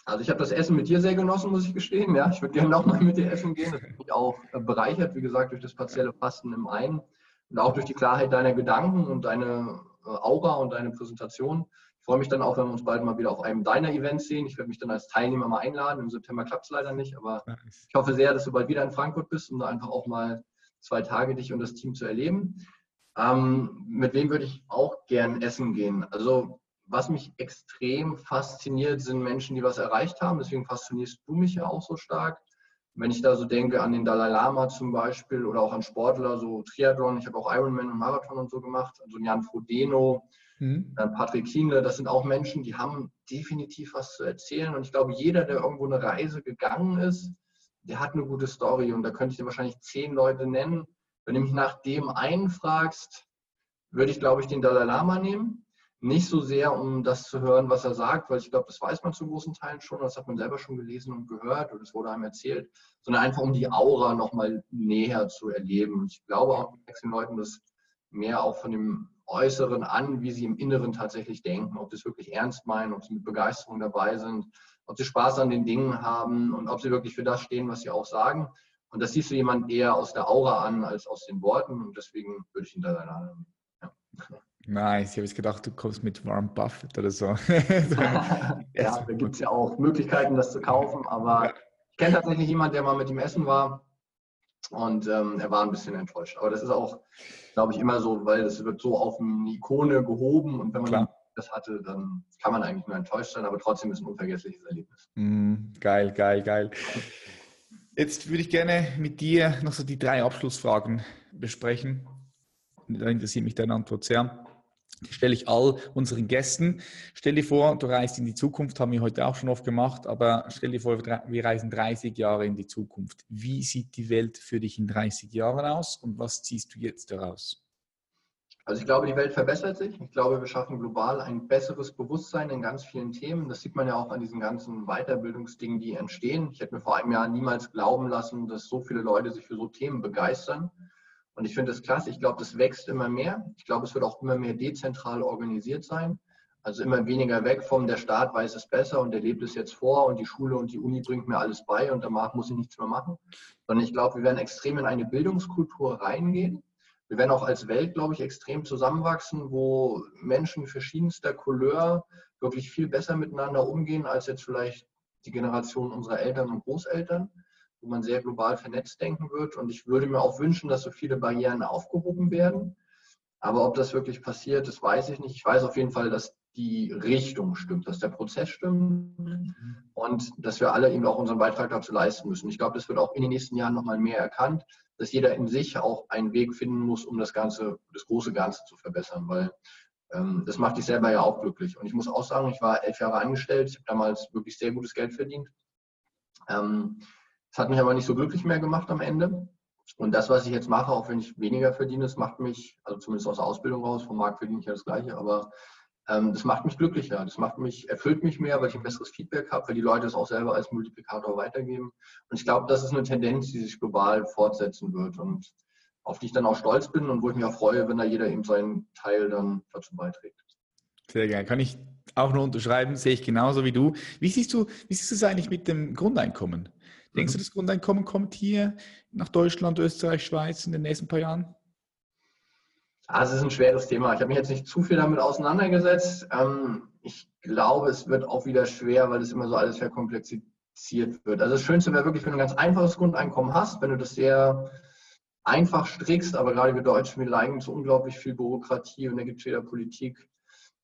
Also ich habe das Essen mit dir sehr genossen, muss ich gestehen. Ja, ich würde gerne nochmal mit dir essen gehen. Das hat mich auch äh, bereichert, wie gesagt, durch das partielle Fasten im einen und auch durch die Klarheit deiner Gedanken und deine äh, Aura und deine Präsentation freue mich dann auch, wenn wir uns bald mal wieder auf einem deiner Events sehen. Ich werde mich dann als Teilnehmer mal einladen. Im September klappt es leider nicht, aber ich hoffe sehr, dass du bald wieder in Frankfurt bist, um da einfach auch mal zwei Tage dich und das Team zu erleben. Ähm, mit wem würde ich auch gern essen gehen? Also was mich extrem fasziniert, sind Menschen, die was erreicht haben. Deswegen faszinierst du mich ja auch so stark. wenn ich da so denke an den Dalai Lama zum Beispiel oder auch an Sportler, so Triathlon, ich habe auch Ironman und Marathon und so gemacht, also Jan Frodeno, mhm. Patrick Kienle, das sind auch Menschen, die haben definitiv was zu erzählen. Und ich glaube, jeder, der irgendwo eine Reise gegangen ist, der hat eine gute Story. Und da könnte ich dir wahrscheinlich zehn Leute nennen. Wenn du mich nach dem einen fragst, würde ich, glaube ich, den Dalai Lama nehmen. Nicht so sehr, um das zu hören, was er sagt, weil ich glaube, das weiß man zu großen Teilen schon, das hat man selber schon gelesen und gehört und es wurde einem erzählt, sondern einfach um die Aura nochmal näher zu erleben. Ich glaube auch, den Leuten das mehr auch von dem Äußeren an, wie sie im Inneren tatsächlich denken, ob sie es wirklich ernst meinen, ob sie mit Begeisterung dabei sind, ob sie Spaß an den Dingen haben und ob sie wirklich für das stehen, was sie auch sagen. Und das siehst du jemand eher aus der Aura an als aus den Worten und deswegen würde ich ihn da nehmen. Ja. Nice, ich habe jetzt gedacht, du kommst mit Warren Buffett oder so. ja, da gibt es ja auch Möglichkeiten, das zu kaufen, aber ich kenne tatsächlich jemanden, der mal mit ihm essen war und ähm, er war ein bisschen enttäuscht. Aber das ist auch, glaube ich, immer so, weil es wird so auf eine Ikone gehoben und wenn man Klar. das hatte, dann kann man eigentlich nur enttäuscht sein, aber trotzdem ist es ein unvergessliches Erlebnis. Mm, geil, geil, geil. Jetzt würde ich gerne mit dir noch so die drei Abschlussfragen besprechen. Da interessiert mich deine Antwort sehr. Die stelle ich all unseren Gästen. Stell dir vor, du reist in die Zukunft, haben wir heute auch schon oft gemacht, aber stell dir vor, wir reisen 30 Jahre in die Zukunft. Wie sieht die Welt für dich in 30 Jahren aus und was ziehst du jetzt daraus? Also ich glaube, die Welt verbessert sich. Ich glaube, wir schaffen global ein besseres Bewusstsein in ganz vielen Themen. Das sieht man ja auch an diesen ganzen Weiterbildungsdingen, die entstehen. Ich hätte mir vor einem Jahr niemals glauben lassen, dass so viele Leute sich für so Themen begeistern. Und ich finde das klasse. Ich glaube, das wächst immer mehr. Ich glaube, es wird auch immer mehr dezentral organisiert sein. Also immer weniger weg vom, der Staat weiß es besser und der lebt es jetzt vor und die Schule und die Uni bringt mir alles bei und danach muss ich nichts mehr machen. Sondern ich glaube, wir werden extrem in eine Bildungskultur reingehen. Wir werden auch als Welt, glaube ich, extrem zusammenwachsen, wo Menschen verschiedenster Couleur wirklich viel besser miteinander umgehen als jetzt vielleicht die Generation unserer Eltern und Großeltern wo man sehr global vernetzt denken wird. Und ich würde mir auch wünschen, dass so viele Barrieren aufgehoben werden. Aber ob das wirklich passiert, das weiß ich nicht. Ich weiß auf jeden Fall, dass die Richtung stimmt, dass der Prozess stimmt und dass wir alle eben auch unseren Beitrag dazu leisten müssen. Ich glaube, das wird auch in den nächsten Jahren nochmal mehr erkannt, dass jeder in sich auch einen Weg finden muss, um das Ganze, das große Ganze zu verbessern, weil ähm, das macht dich selber ja auch glücklich. Und ich muss auch sagen, ich war elf Jahre angestellt, ich habe damals wirklich sehr gutes Geld verdient. Ähm, es hat mich aber nicht so glücklich mehr gemacht am Ende. Und das, was ich jetzt mache, auch wenn ich weniger verdiene, das macht mich, also zumindest aus der Ausbildung raus, vom Markt verdiene ich ja das Gleiche, aber ähm, das macht mich glücklicher. Das macht mich, erfüllt mich mehr, weil ich ein besseres Feedback habe, weil die Leute es auch selber als Multiplikator weitergeben. Und ich glaube, das ist eine Tendenz, die sich global fortsetzen wird und auf die ich dann auch stolz bin und wo ich mich auch freue, wenn da jeder eben seinen Teil dann dazu beiträgt. Sehr gerne. Kann ich auch nur unterschreiben, sehe ich genauso wie du. Wie siehst du, wie siehst du es eigentlich mit dem Grundeinkommen? Denkst mhm. du, das Grundeinkommen kommt hier nach Deutschland, Österreich, Schweiz in den nächsten paar Jahren? Also es ist ein schweres Thema. Ich habe mich jetzt nicht zu viel damit auseinandergesetzt. Ähm, ich glaube, es wird auch wieder schwer, weil es immer so alles verkomplexiert wird. Also das Schönste wäre wirklich, wenn du ein ganz einfaches Grundeinkommen hast, wenn du das sehr einfach strickst, aber gerade wir Deutschen, wir neigen zu unglaublich viel Bürokratie und da gibt es wieder Politik.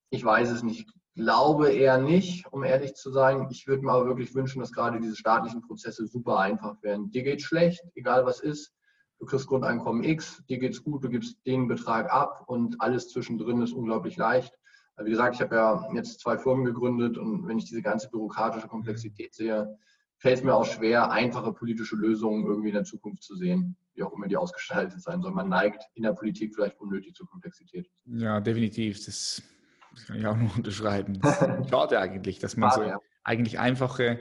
Ich weiß es nicht glaube eher nicht, um ehrlich zu sein. Ich würde mir aber wirklich wünschen, dass gerade diese staatlichen Prozesse super einfach werden. Dir geht schlecht, egal was ist. Du kriegst Grundeinkommen X, dir geht's gut, du gibst den Betrag ab und alles zwischendrin ist unglaublich leicht. Wie gesagt, ich habe ja jetzt zwei Firmen gegründet und wenn ich diese ganze bürokratische Komplexität sehe, fällt es mir auch schwer, einfache politische Lösungen irgendwie in der Zukunft zu sehen, wie auch immer die ausgestaltet sein sollen. Man neigt in der Politik vielleicht unnötig zur Komplexität. Ja, definitiv. Das das kann ich auch nur unterschreiben. Schade eigentlich, dass man so eigentlich einfache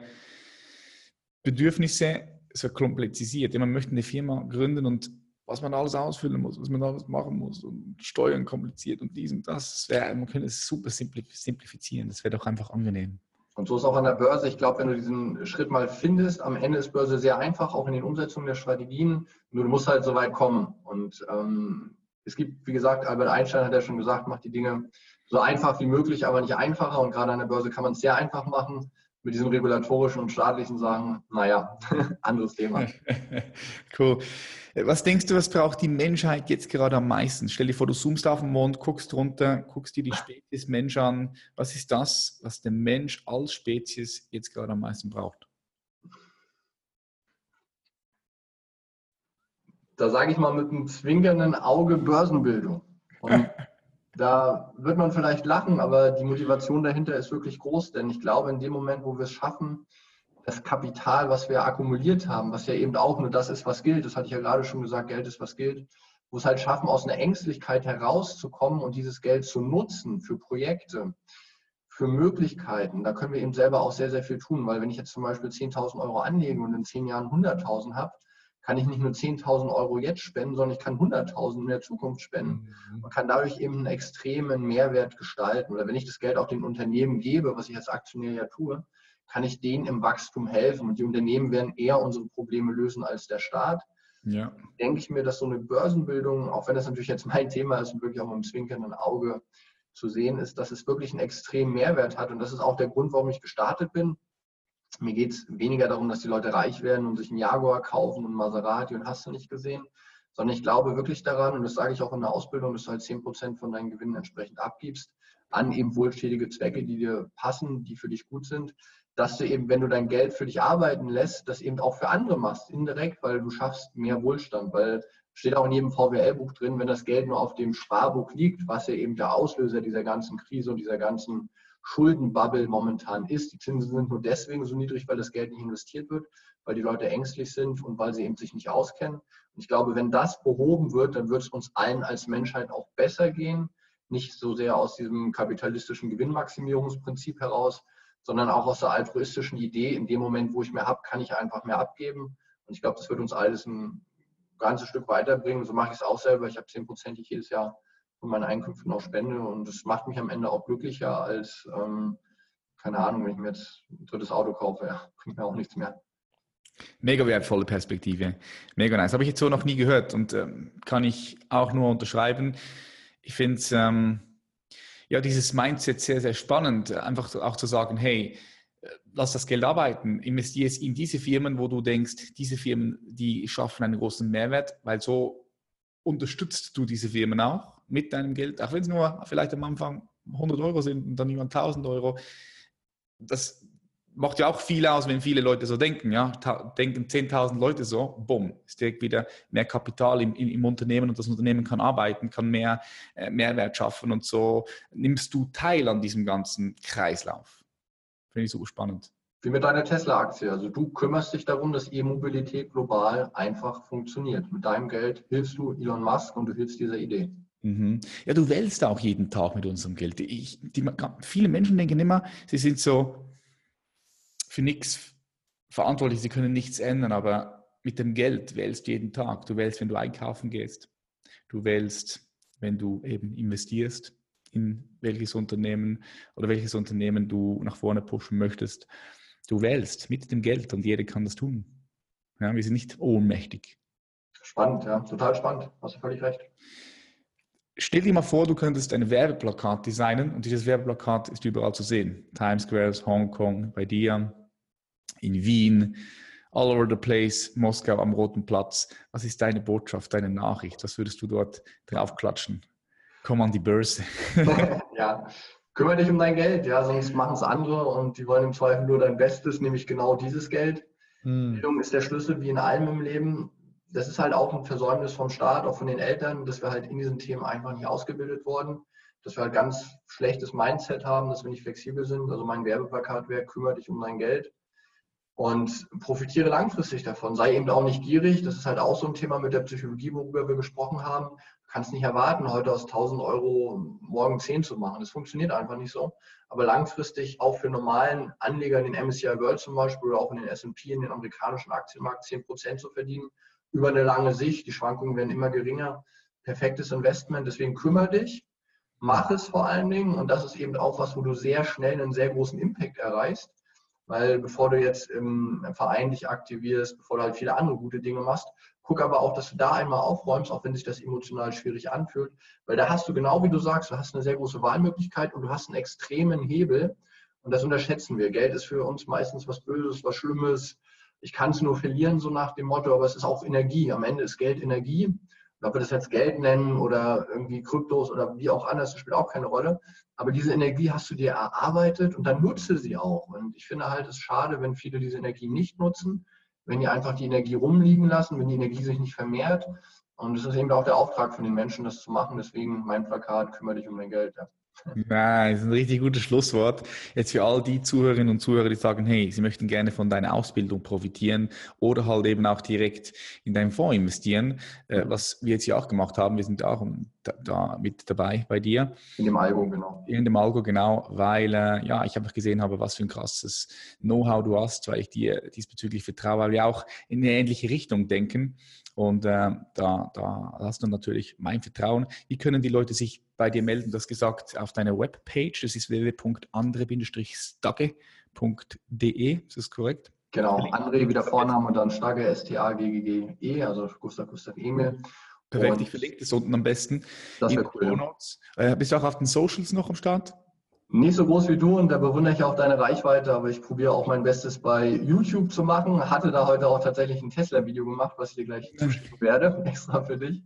Bedürfnisse so kompliziert. Man möchte eine Firma gründen und was man alles ausfüllen muss, was man alles machen muss und Steuern kompliziert und dies und das. das wär, man könnte es super simplifizieren. Das wäre doch einfach angenehm. Und so ist auch an der Börse. Ich glaube, wenn du diesen Schritt mal findest, am Ende ist Börse sehr einfach, auch in den Umsetzungen der Strategien. Nur du musst halt so weit kommen. Und ähm, es gibt, wie gesagt, Albert Einstein hat ja schon gesagt, macht die Dinge so einfach wie möglich, aber nicht einfacher. Und gerade an der Börse kann man es sehr einfach machen. Mit diesen regulatorischen und staatlichen Sachen, naja, anderes Thema. cool. Was denkst du, was braucht die Menschheit jetzt gerade am meisten? Stell dir vor, du zoomst auf den Mond, guckst runter, guckst dir die Spezies Mensch an. Was ist das, was der Mensch als Spezies jetzt gerade am meisten braucht? da sage ich mal mit einem zwinkernden Auge Börsenbildung. Und da wird man vielleicht lachen, aber die Motivation dahinter ist wirklich groß, denn ich glaube, in dem Moment, wo wir es schaffen, das Kapital, was wir akkumuliert haben, was ja eben auch nur das ist, was gilt, das hatte ich ja gerade schon gesagt, Geld ist, was gilt, wo es halt schaffen, aus einer Ängstlichkeit herauszukommen und dieses Geld zu nutzen für Projekte, für Möglichkeiten. Da können wir eben selber auch sehr, sehr viel tun, weil wenn ich jetzt zum Beispiel 10.000 Euro anlege und in zehn Jahren 100.000 habe, kann ich nicht nur 10.000 Euro jetzt spenden, sondern ich kann 100.000 in der Zukunft spenden mhm. und kann dadurch eben einen extremen Mehrwert gestalten. Oder wenn ich das Geld auch den Unternehmen gebe, was ich als Aktionär ja tue, kann ich denen im Wachstum helfen. Und die Unternehmen werden eher unsere Probleme lösen als der Staat. Ja. Denke ich mir, dass so eine Börsenbildung, auch wenn das natürlich jetzt mein Thema ist und wirklich auch mit einem zwinkernden Auge zu sehen ist, dass es wirklich einen extremen Mehrwert hat. Und das ist auch der Grund, warum ich gestartet bin. Mir geht es weniger darum, dass die Leute reich werden und sich einen Jaguar kaufen und Maserati und hast du nicht gesehen, sondern ich glaube wirklich daran, und das sage ich auch in der Ausbildung, dass du halt 10 Prozent von deinen Gewinnen entsprechend abgibst, an eben wohltätige Zwecke, die dir passen, die für dich gut sind, dass du eben, wenn du dein Geld für dich arbeiten lässt, das eben auch für andere machst, indirekt, weil du schaffst mehr Wohlstand, weil steht auch in jedem VWL-Buch drin, wenn das Geld nur auf dem Sparbuch liegt, was ja eben der Auslöser dieser ganzen Krise und dieser ganzen Schuldenbubble momentan ist. Die Zinsen sind nur deswegen so niedrig, weil das Geld nicht investiert wird, weil die Leute ängstlich sind und weil sie eben sich nicht auskennen. Und ich glaube, wenn das behoben wird, dann wird es uns allen als Menschheit auch besser gehen. Nicht so sehr aus diesem kapitalistischen Gewinnmaximierungsprinzip heraus, sondern auch aus der altruistischen Idee, in dem Moment, wo ich mehr habe, kann ich einfach mehr abgeben. Und ich glaube, das wird uns alles ein ganzes Stück weiterbringen. So mache ich es auch selber. Ich habe 10 Prozent, die ich jedes Jahr von meinen Einkünften auch spende. Und das macht mich am Ende auch glücklicher als, ähm, keine Ahnung, wenn ich mir jetzt ein drittes Auto kaufe, ja, bringt mir auch nichts mehr. Mega wertvolle Perspektive. Mega nice. Habe ich jetzt so noch nie gehört und ähm, kann ich auch nur unterschreiben. Ich finde es ähm, ja dieses Mindset sehr, sehr spannend, einfach auch zu sagen, hey, lass das Geld arbeiten, investiere es in diese Firmen, wo du denkst, diese Firmen, die schaffen einen großen Mehrwert, weil so unterstützt du diese Firmen auch mit deinem Geld, auch wenn es nur vielleicht am Anfang 100 Euro sind und dann über 1000 Euro. Das macht ja auch viel aus, wenn viele Leute so denken. Ja? Denken 10.000 Leute so, bumm, ist direkt wieder mehr Kapital im, im, Unternehmen und das Unternehmen kann arbeiten, kann mehr äh, Mehrwert schaffen und so nimmst du teil an diesem ganzen Kreislauf. Finde ich super spannend. Wie mit deiner Tesla-Aktie. Also du kümmerst dich darum, dass E-Mobilität global einfach funktioniert. Mit deinem Geld hilfst du Elon Musk und du hilfst dieser Idee. Mhm. Ja, du wählst auch jeden Tag mit unserem Geld. Ich, die, viele Menschen denken immer, sie sind so für nichts verantwortlich, sie können nichts ändern, aber mit dem Geld wählst du jeden Tag. Du wählst, wenn du einkaufen gehst. Du wählst, wenn du eben investierst in welches Unternehmen oder welches Unternehmen du nach vorne pushen möchtest. Du wählst mit dem Geld und jeder kann das tun. Ja, wir sind nicht ohnmächtig. Spannend, ja, total spannend. Hast du völlig recht. Stell dir mal vor, du könntest ein Werbeplakat designen und dieses Werbeplakat ist überall zu sehen. Times Square, Hongkong, bei dir, in Wien, all over the place, Moskau am Roten Platz. Was ist deine Botschaft, deine Nachricht? Was würdest du dort draufklatschen? Komm an die Börse. ja, kümmere dich um dein Geld, ja, sonst machen es andere und die wollen im Zweifel nur dein Bestes, nämlich genau dieses Geld. Hm. Bildung ist der Schlüssel wie in allem im Leben. Das ist halt auch ein Versäumnis vom Staat, auch von den Eltern, dass wir halt in diesen Themen einfach nicht ausgebildet wurden, dass wir halt ganz schlechtes Mindset haben, dass wir nicht flexibel sind. Also mein Werbeplakat wäre, kümmere dich um dein Geld und profitiere langfristig davon. Sei eben auch nicht gierig. Das ist halt auch so ein Thema mit der Psychologie, worüber wir gesprochen haben kannst nicht erwarten, heute aus 1000 Euro morgen 10 zu machen. Das funktioniert einfach nicht so. Aber langfristig auch für normalen Anleger in den MSCI World zum Beispiel oder auch in den S&P, in den amerikanischen Aktienmarkt 10 Prozent zu verdienen, über eine lange Sicht. Die Schwankungen werden immer geringer. Perfektes Investment. Deswegen kümmere dich. Mach es vor allen Dingen. Und das ist eben auch was, wo du sehr schnell einen sehr großen Impact erreichst. Weil bevor du jetzt im Verein dich aktivierst, bevor du halt viele andere gute Dinge machst, Guck aber auch, dass du da einmal aufräumst, auch wenn sich das emotional schwierig anfühlt, weil da hast du genau wie du sagst, du hast eine sehr große Wahlmöglichkeit und du hast einen extremen Hebel und das unterschätzen wir. Geld ist für uns meistens was Böses, was Schlimmes. Ich kann es nur verlieren, so nach dem Motto, aber es ist auch Energie. Am Ende ist Geld Energie. ob wir das jetzt Geld nennen oder irgendwie Kryptos oder wie auch anders, das spielt auch keine Rolle. Aber diese Energie hast du dir erarbeitet und dann nutze sie auch. Und ich finde halt es schade, wenn viele diese Energie nicht nutzen wenn die einfach die Energie rumliegen lassen, wenn die Energie sich nicht vermehrt. Und es ist eben auch der Auftrag von den Menschen, das zu machen. Deswegen mein Plakat, kümmere dich um dein Geld. Ja. Nein, das ist ein richtig gutes Schlusswort. Jetzt für all die Zuhörerinnen und Zuhörer, die sagen, hey, sie möchten gerne von deiner Ausbildung profitieren oder halt eben auch direkt in deinen Fonds investieren, äh, was wir jetzt ja auch gemacht haben. Wir sind auch da, da, mit dabei bei dir. In dem Algo, genau. In dem Algo, genau, weil äh, ja, ich einfach gesehen habe, was für ein krasses Know-how du hast, weil ich dir diesbezüglich vertraue, weil wir auch in eine ähnliche Richtung denken. Und äh, da, da hast du natürlich mein Vertrauen. Wie können die Leute sich bei dir melden? Du hast gesagt, auf deiner Webpage, das ist www.andre-stagge.de, ist das korrekt? Genau, André wieder Vorname und dann Stagge, S-T-A-G-G-E, also Gustav Gustav Emil. Perfekt, ich verlinke das unten am besten. Das wäre cool. Äh, bist du auch auf den Socials noch am Start? Nicht so groß wie du und da bewundere ich auch deine Reichweite, aber ich probiere auch mein Bestes bei YouTube zu machen. Hatte da heute auch tatsächlich ein Tesla-Video gemacht, was ich dir gleich zuschicken werde, extra für dich.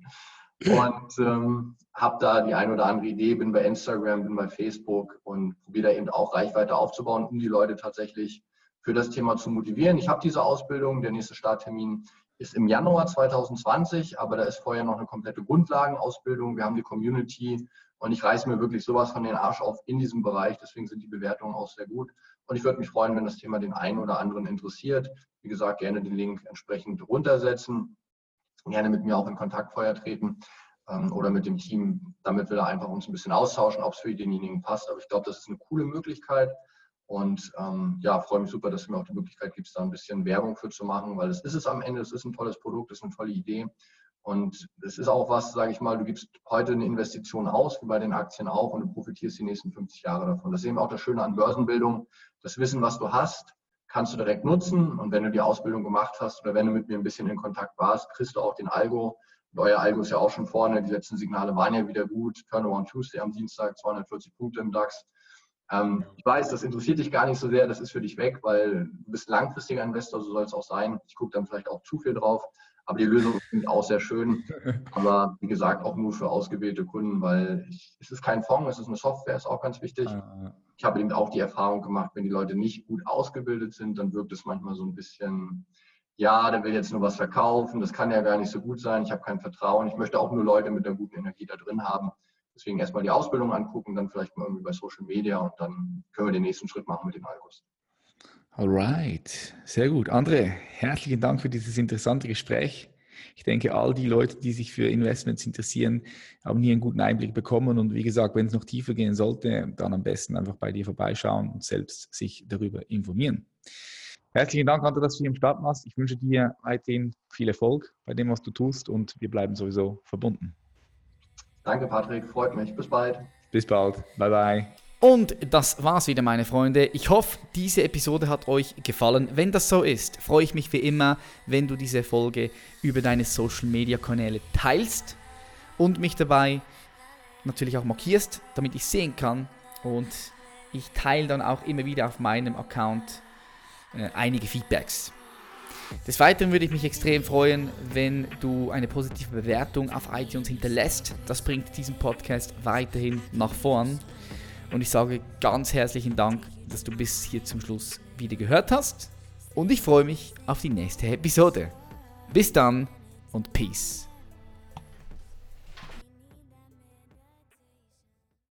Und ähm, habe da die ein oder andere Idee, bin bei Instagram, bin bei Facebook und probiere da eben auch Reichweite aufzubauen, um die Leute tatsächlich für das Thema zu motivieren. Ich habe diese Ausbildung, der nächste Starttermin ist im Januar 2020, aber da ist vorher noch eine komplette Grundlagenausbildung. Wir haben die Community und ich reiße mir wirklich sowas von den Arsch auf in diesem Bereich. Deswegen sind die Bewertungen auch sehr gut. Und ich würde mich freuen, wenn das Thema den einen oder anderen interessiert. Wie gesagt, gerne den Link entsprechend runtersetzen. Gerne mit mir auch in Kontakt vorher treten ähm, oder mit dem Team, damit wir da einfach uns ein bisschen austauschen, ob es für denjenigen passt. Aber ich glaube, das ist eine coole Möglichkeit. Und ähm, ja, freue mich super, dass du mir auch die Möglichkeit gibst, da ein bisschen Werbung für zu machen, weil es ist es am Ende, es ist ein tolles Produkt, es ist eine tolle Idee. Und es ist auch was, sage ich mal, du gibst heute eine Investition aus, wie bei den Aktien auch, und du profitierst die nächsten 50 Jahre davon. Das ist eben auch das Schöne an Börsenbildung. Das Wissen, was du hast, kannst du direkt nutzen. Und wenn du die Ausbildung gemacht hast oder wenn du mit mir ein bisschen in Kontakt warst, kriegst du auch den Algo. Und euer Algo ist ja auch schon vorne. Die letzten Signale waren ja wieder gut. Turnaround Tuesday am Dienstag, 240 Punkte im DAX. Ähm, ich weiß, das interessiert dich gar nicht so sehr, das ist für dich weg, weil du bist langfristiger Investor, so soll es auch sein. Ich gucke dann vielleicht auch zu viel drauf. Aber die Lösung klingt auch sehr schön. Aber wie gesagt, auch nur für ausgewählte Kunden, weil ich, es ist kein Fonds, es ist eine Software, ist auch ganz wichtig. Ah, ich habe eben auch die Erfahrung gemacht, wenn die Leute nicht gut ausgebildet sind, dann wirkt es manchmal so ein bisschen, ja, der will jetzt nur was verkaufen, das kann ja gar nicht so gut sein, ich habe kein Vertrauen. Ich möchte auch nur Leute mit einer guten Energie da drin haben. Deswegen erstmal die Ausbildung angucken, dann vielleicht mal irgendwie bei Social Media und dann können wir den nächsten Schritt machen mit den Algos. Alright, sehr gut. André, herzlichen Dank für dieses interessante Gespräch. Ich denke, all die Leute, die sich für Investments interessieren, haben hier einen guten Einblick bekommen. Und wie gesagt, wenn es noch tiefer gehen sollte, dann am besten einfach bei dir vorbeischauen und selbst sich darüber informieren. Herzlichen Dank, André, dass du hier im Start warst. Ich wünsche dir weiterhin viel Erfolg bei dem, was du tust und wir bleiben sowieso verbunden. Danke, Patrick. Freut mich. Bis bald. Bis bald. Bye, bye. Und das war's wieder, meine Freunde. Ich hoffe, diese Episode hat euch gefallen. Wenn das so ist, freue ich mich wie immer, wenn du diese Folge über deine Social Media Kanäle teilst und mich dabei natürlich auch markierst, damit ich sehen kann. Und ich teile dann auch immer wieder auf meinem Account äh, einige Feedbacks. Des Weiteren würde ich mich extrem freuen, wenn du eine positive Bewertung auf iTunes hinterlässt. Das bringt diesen Podcast weiterhin nach vorn. Und ich sage ganz herzlichen Dank, dass du bis hier zum Schluss wieder gehört hast. Und ich freue mich auf die nächste Episode. Bis dann und Peace.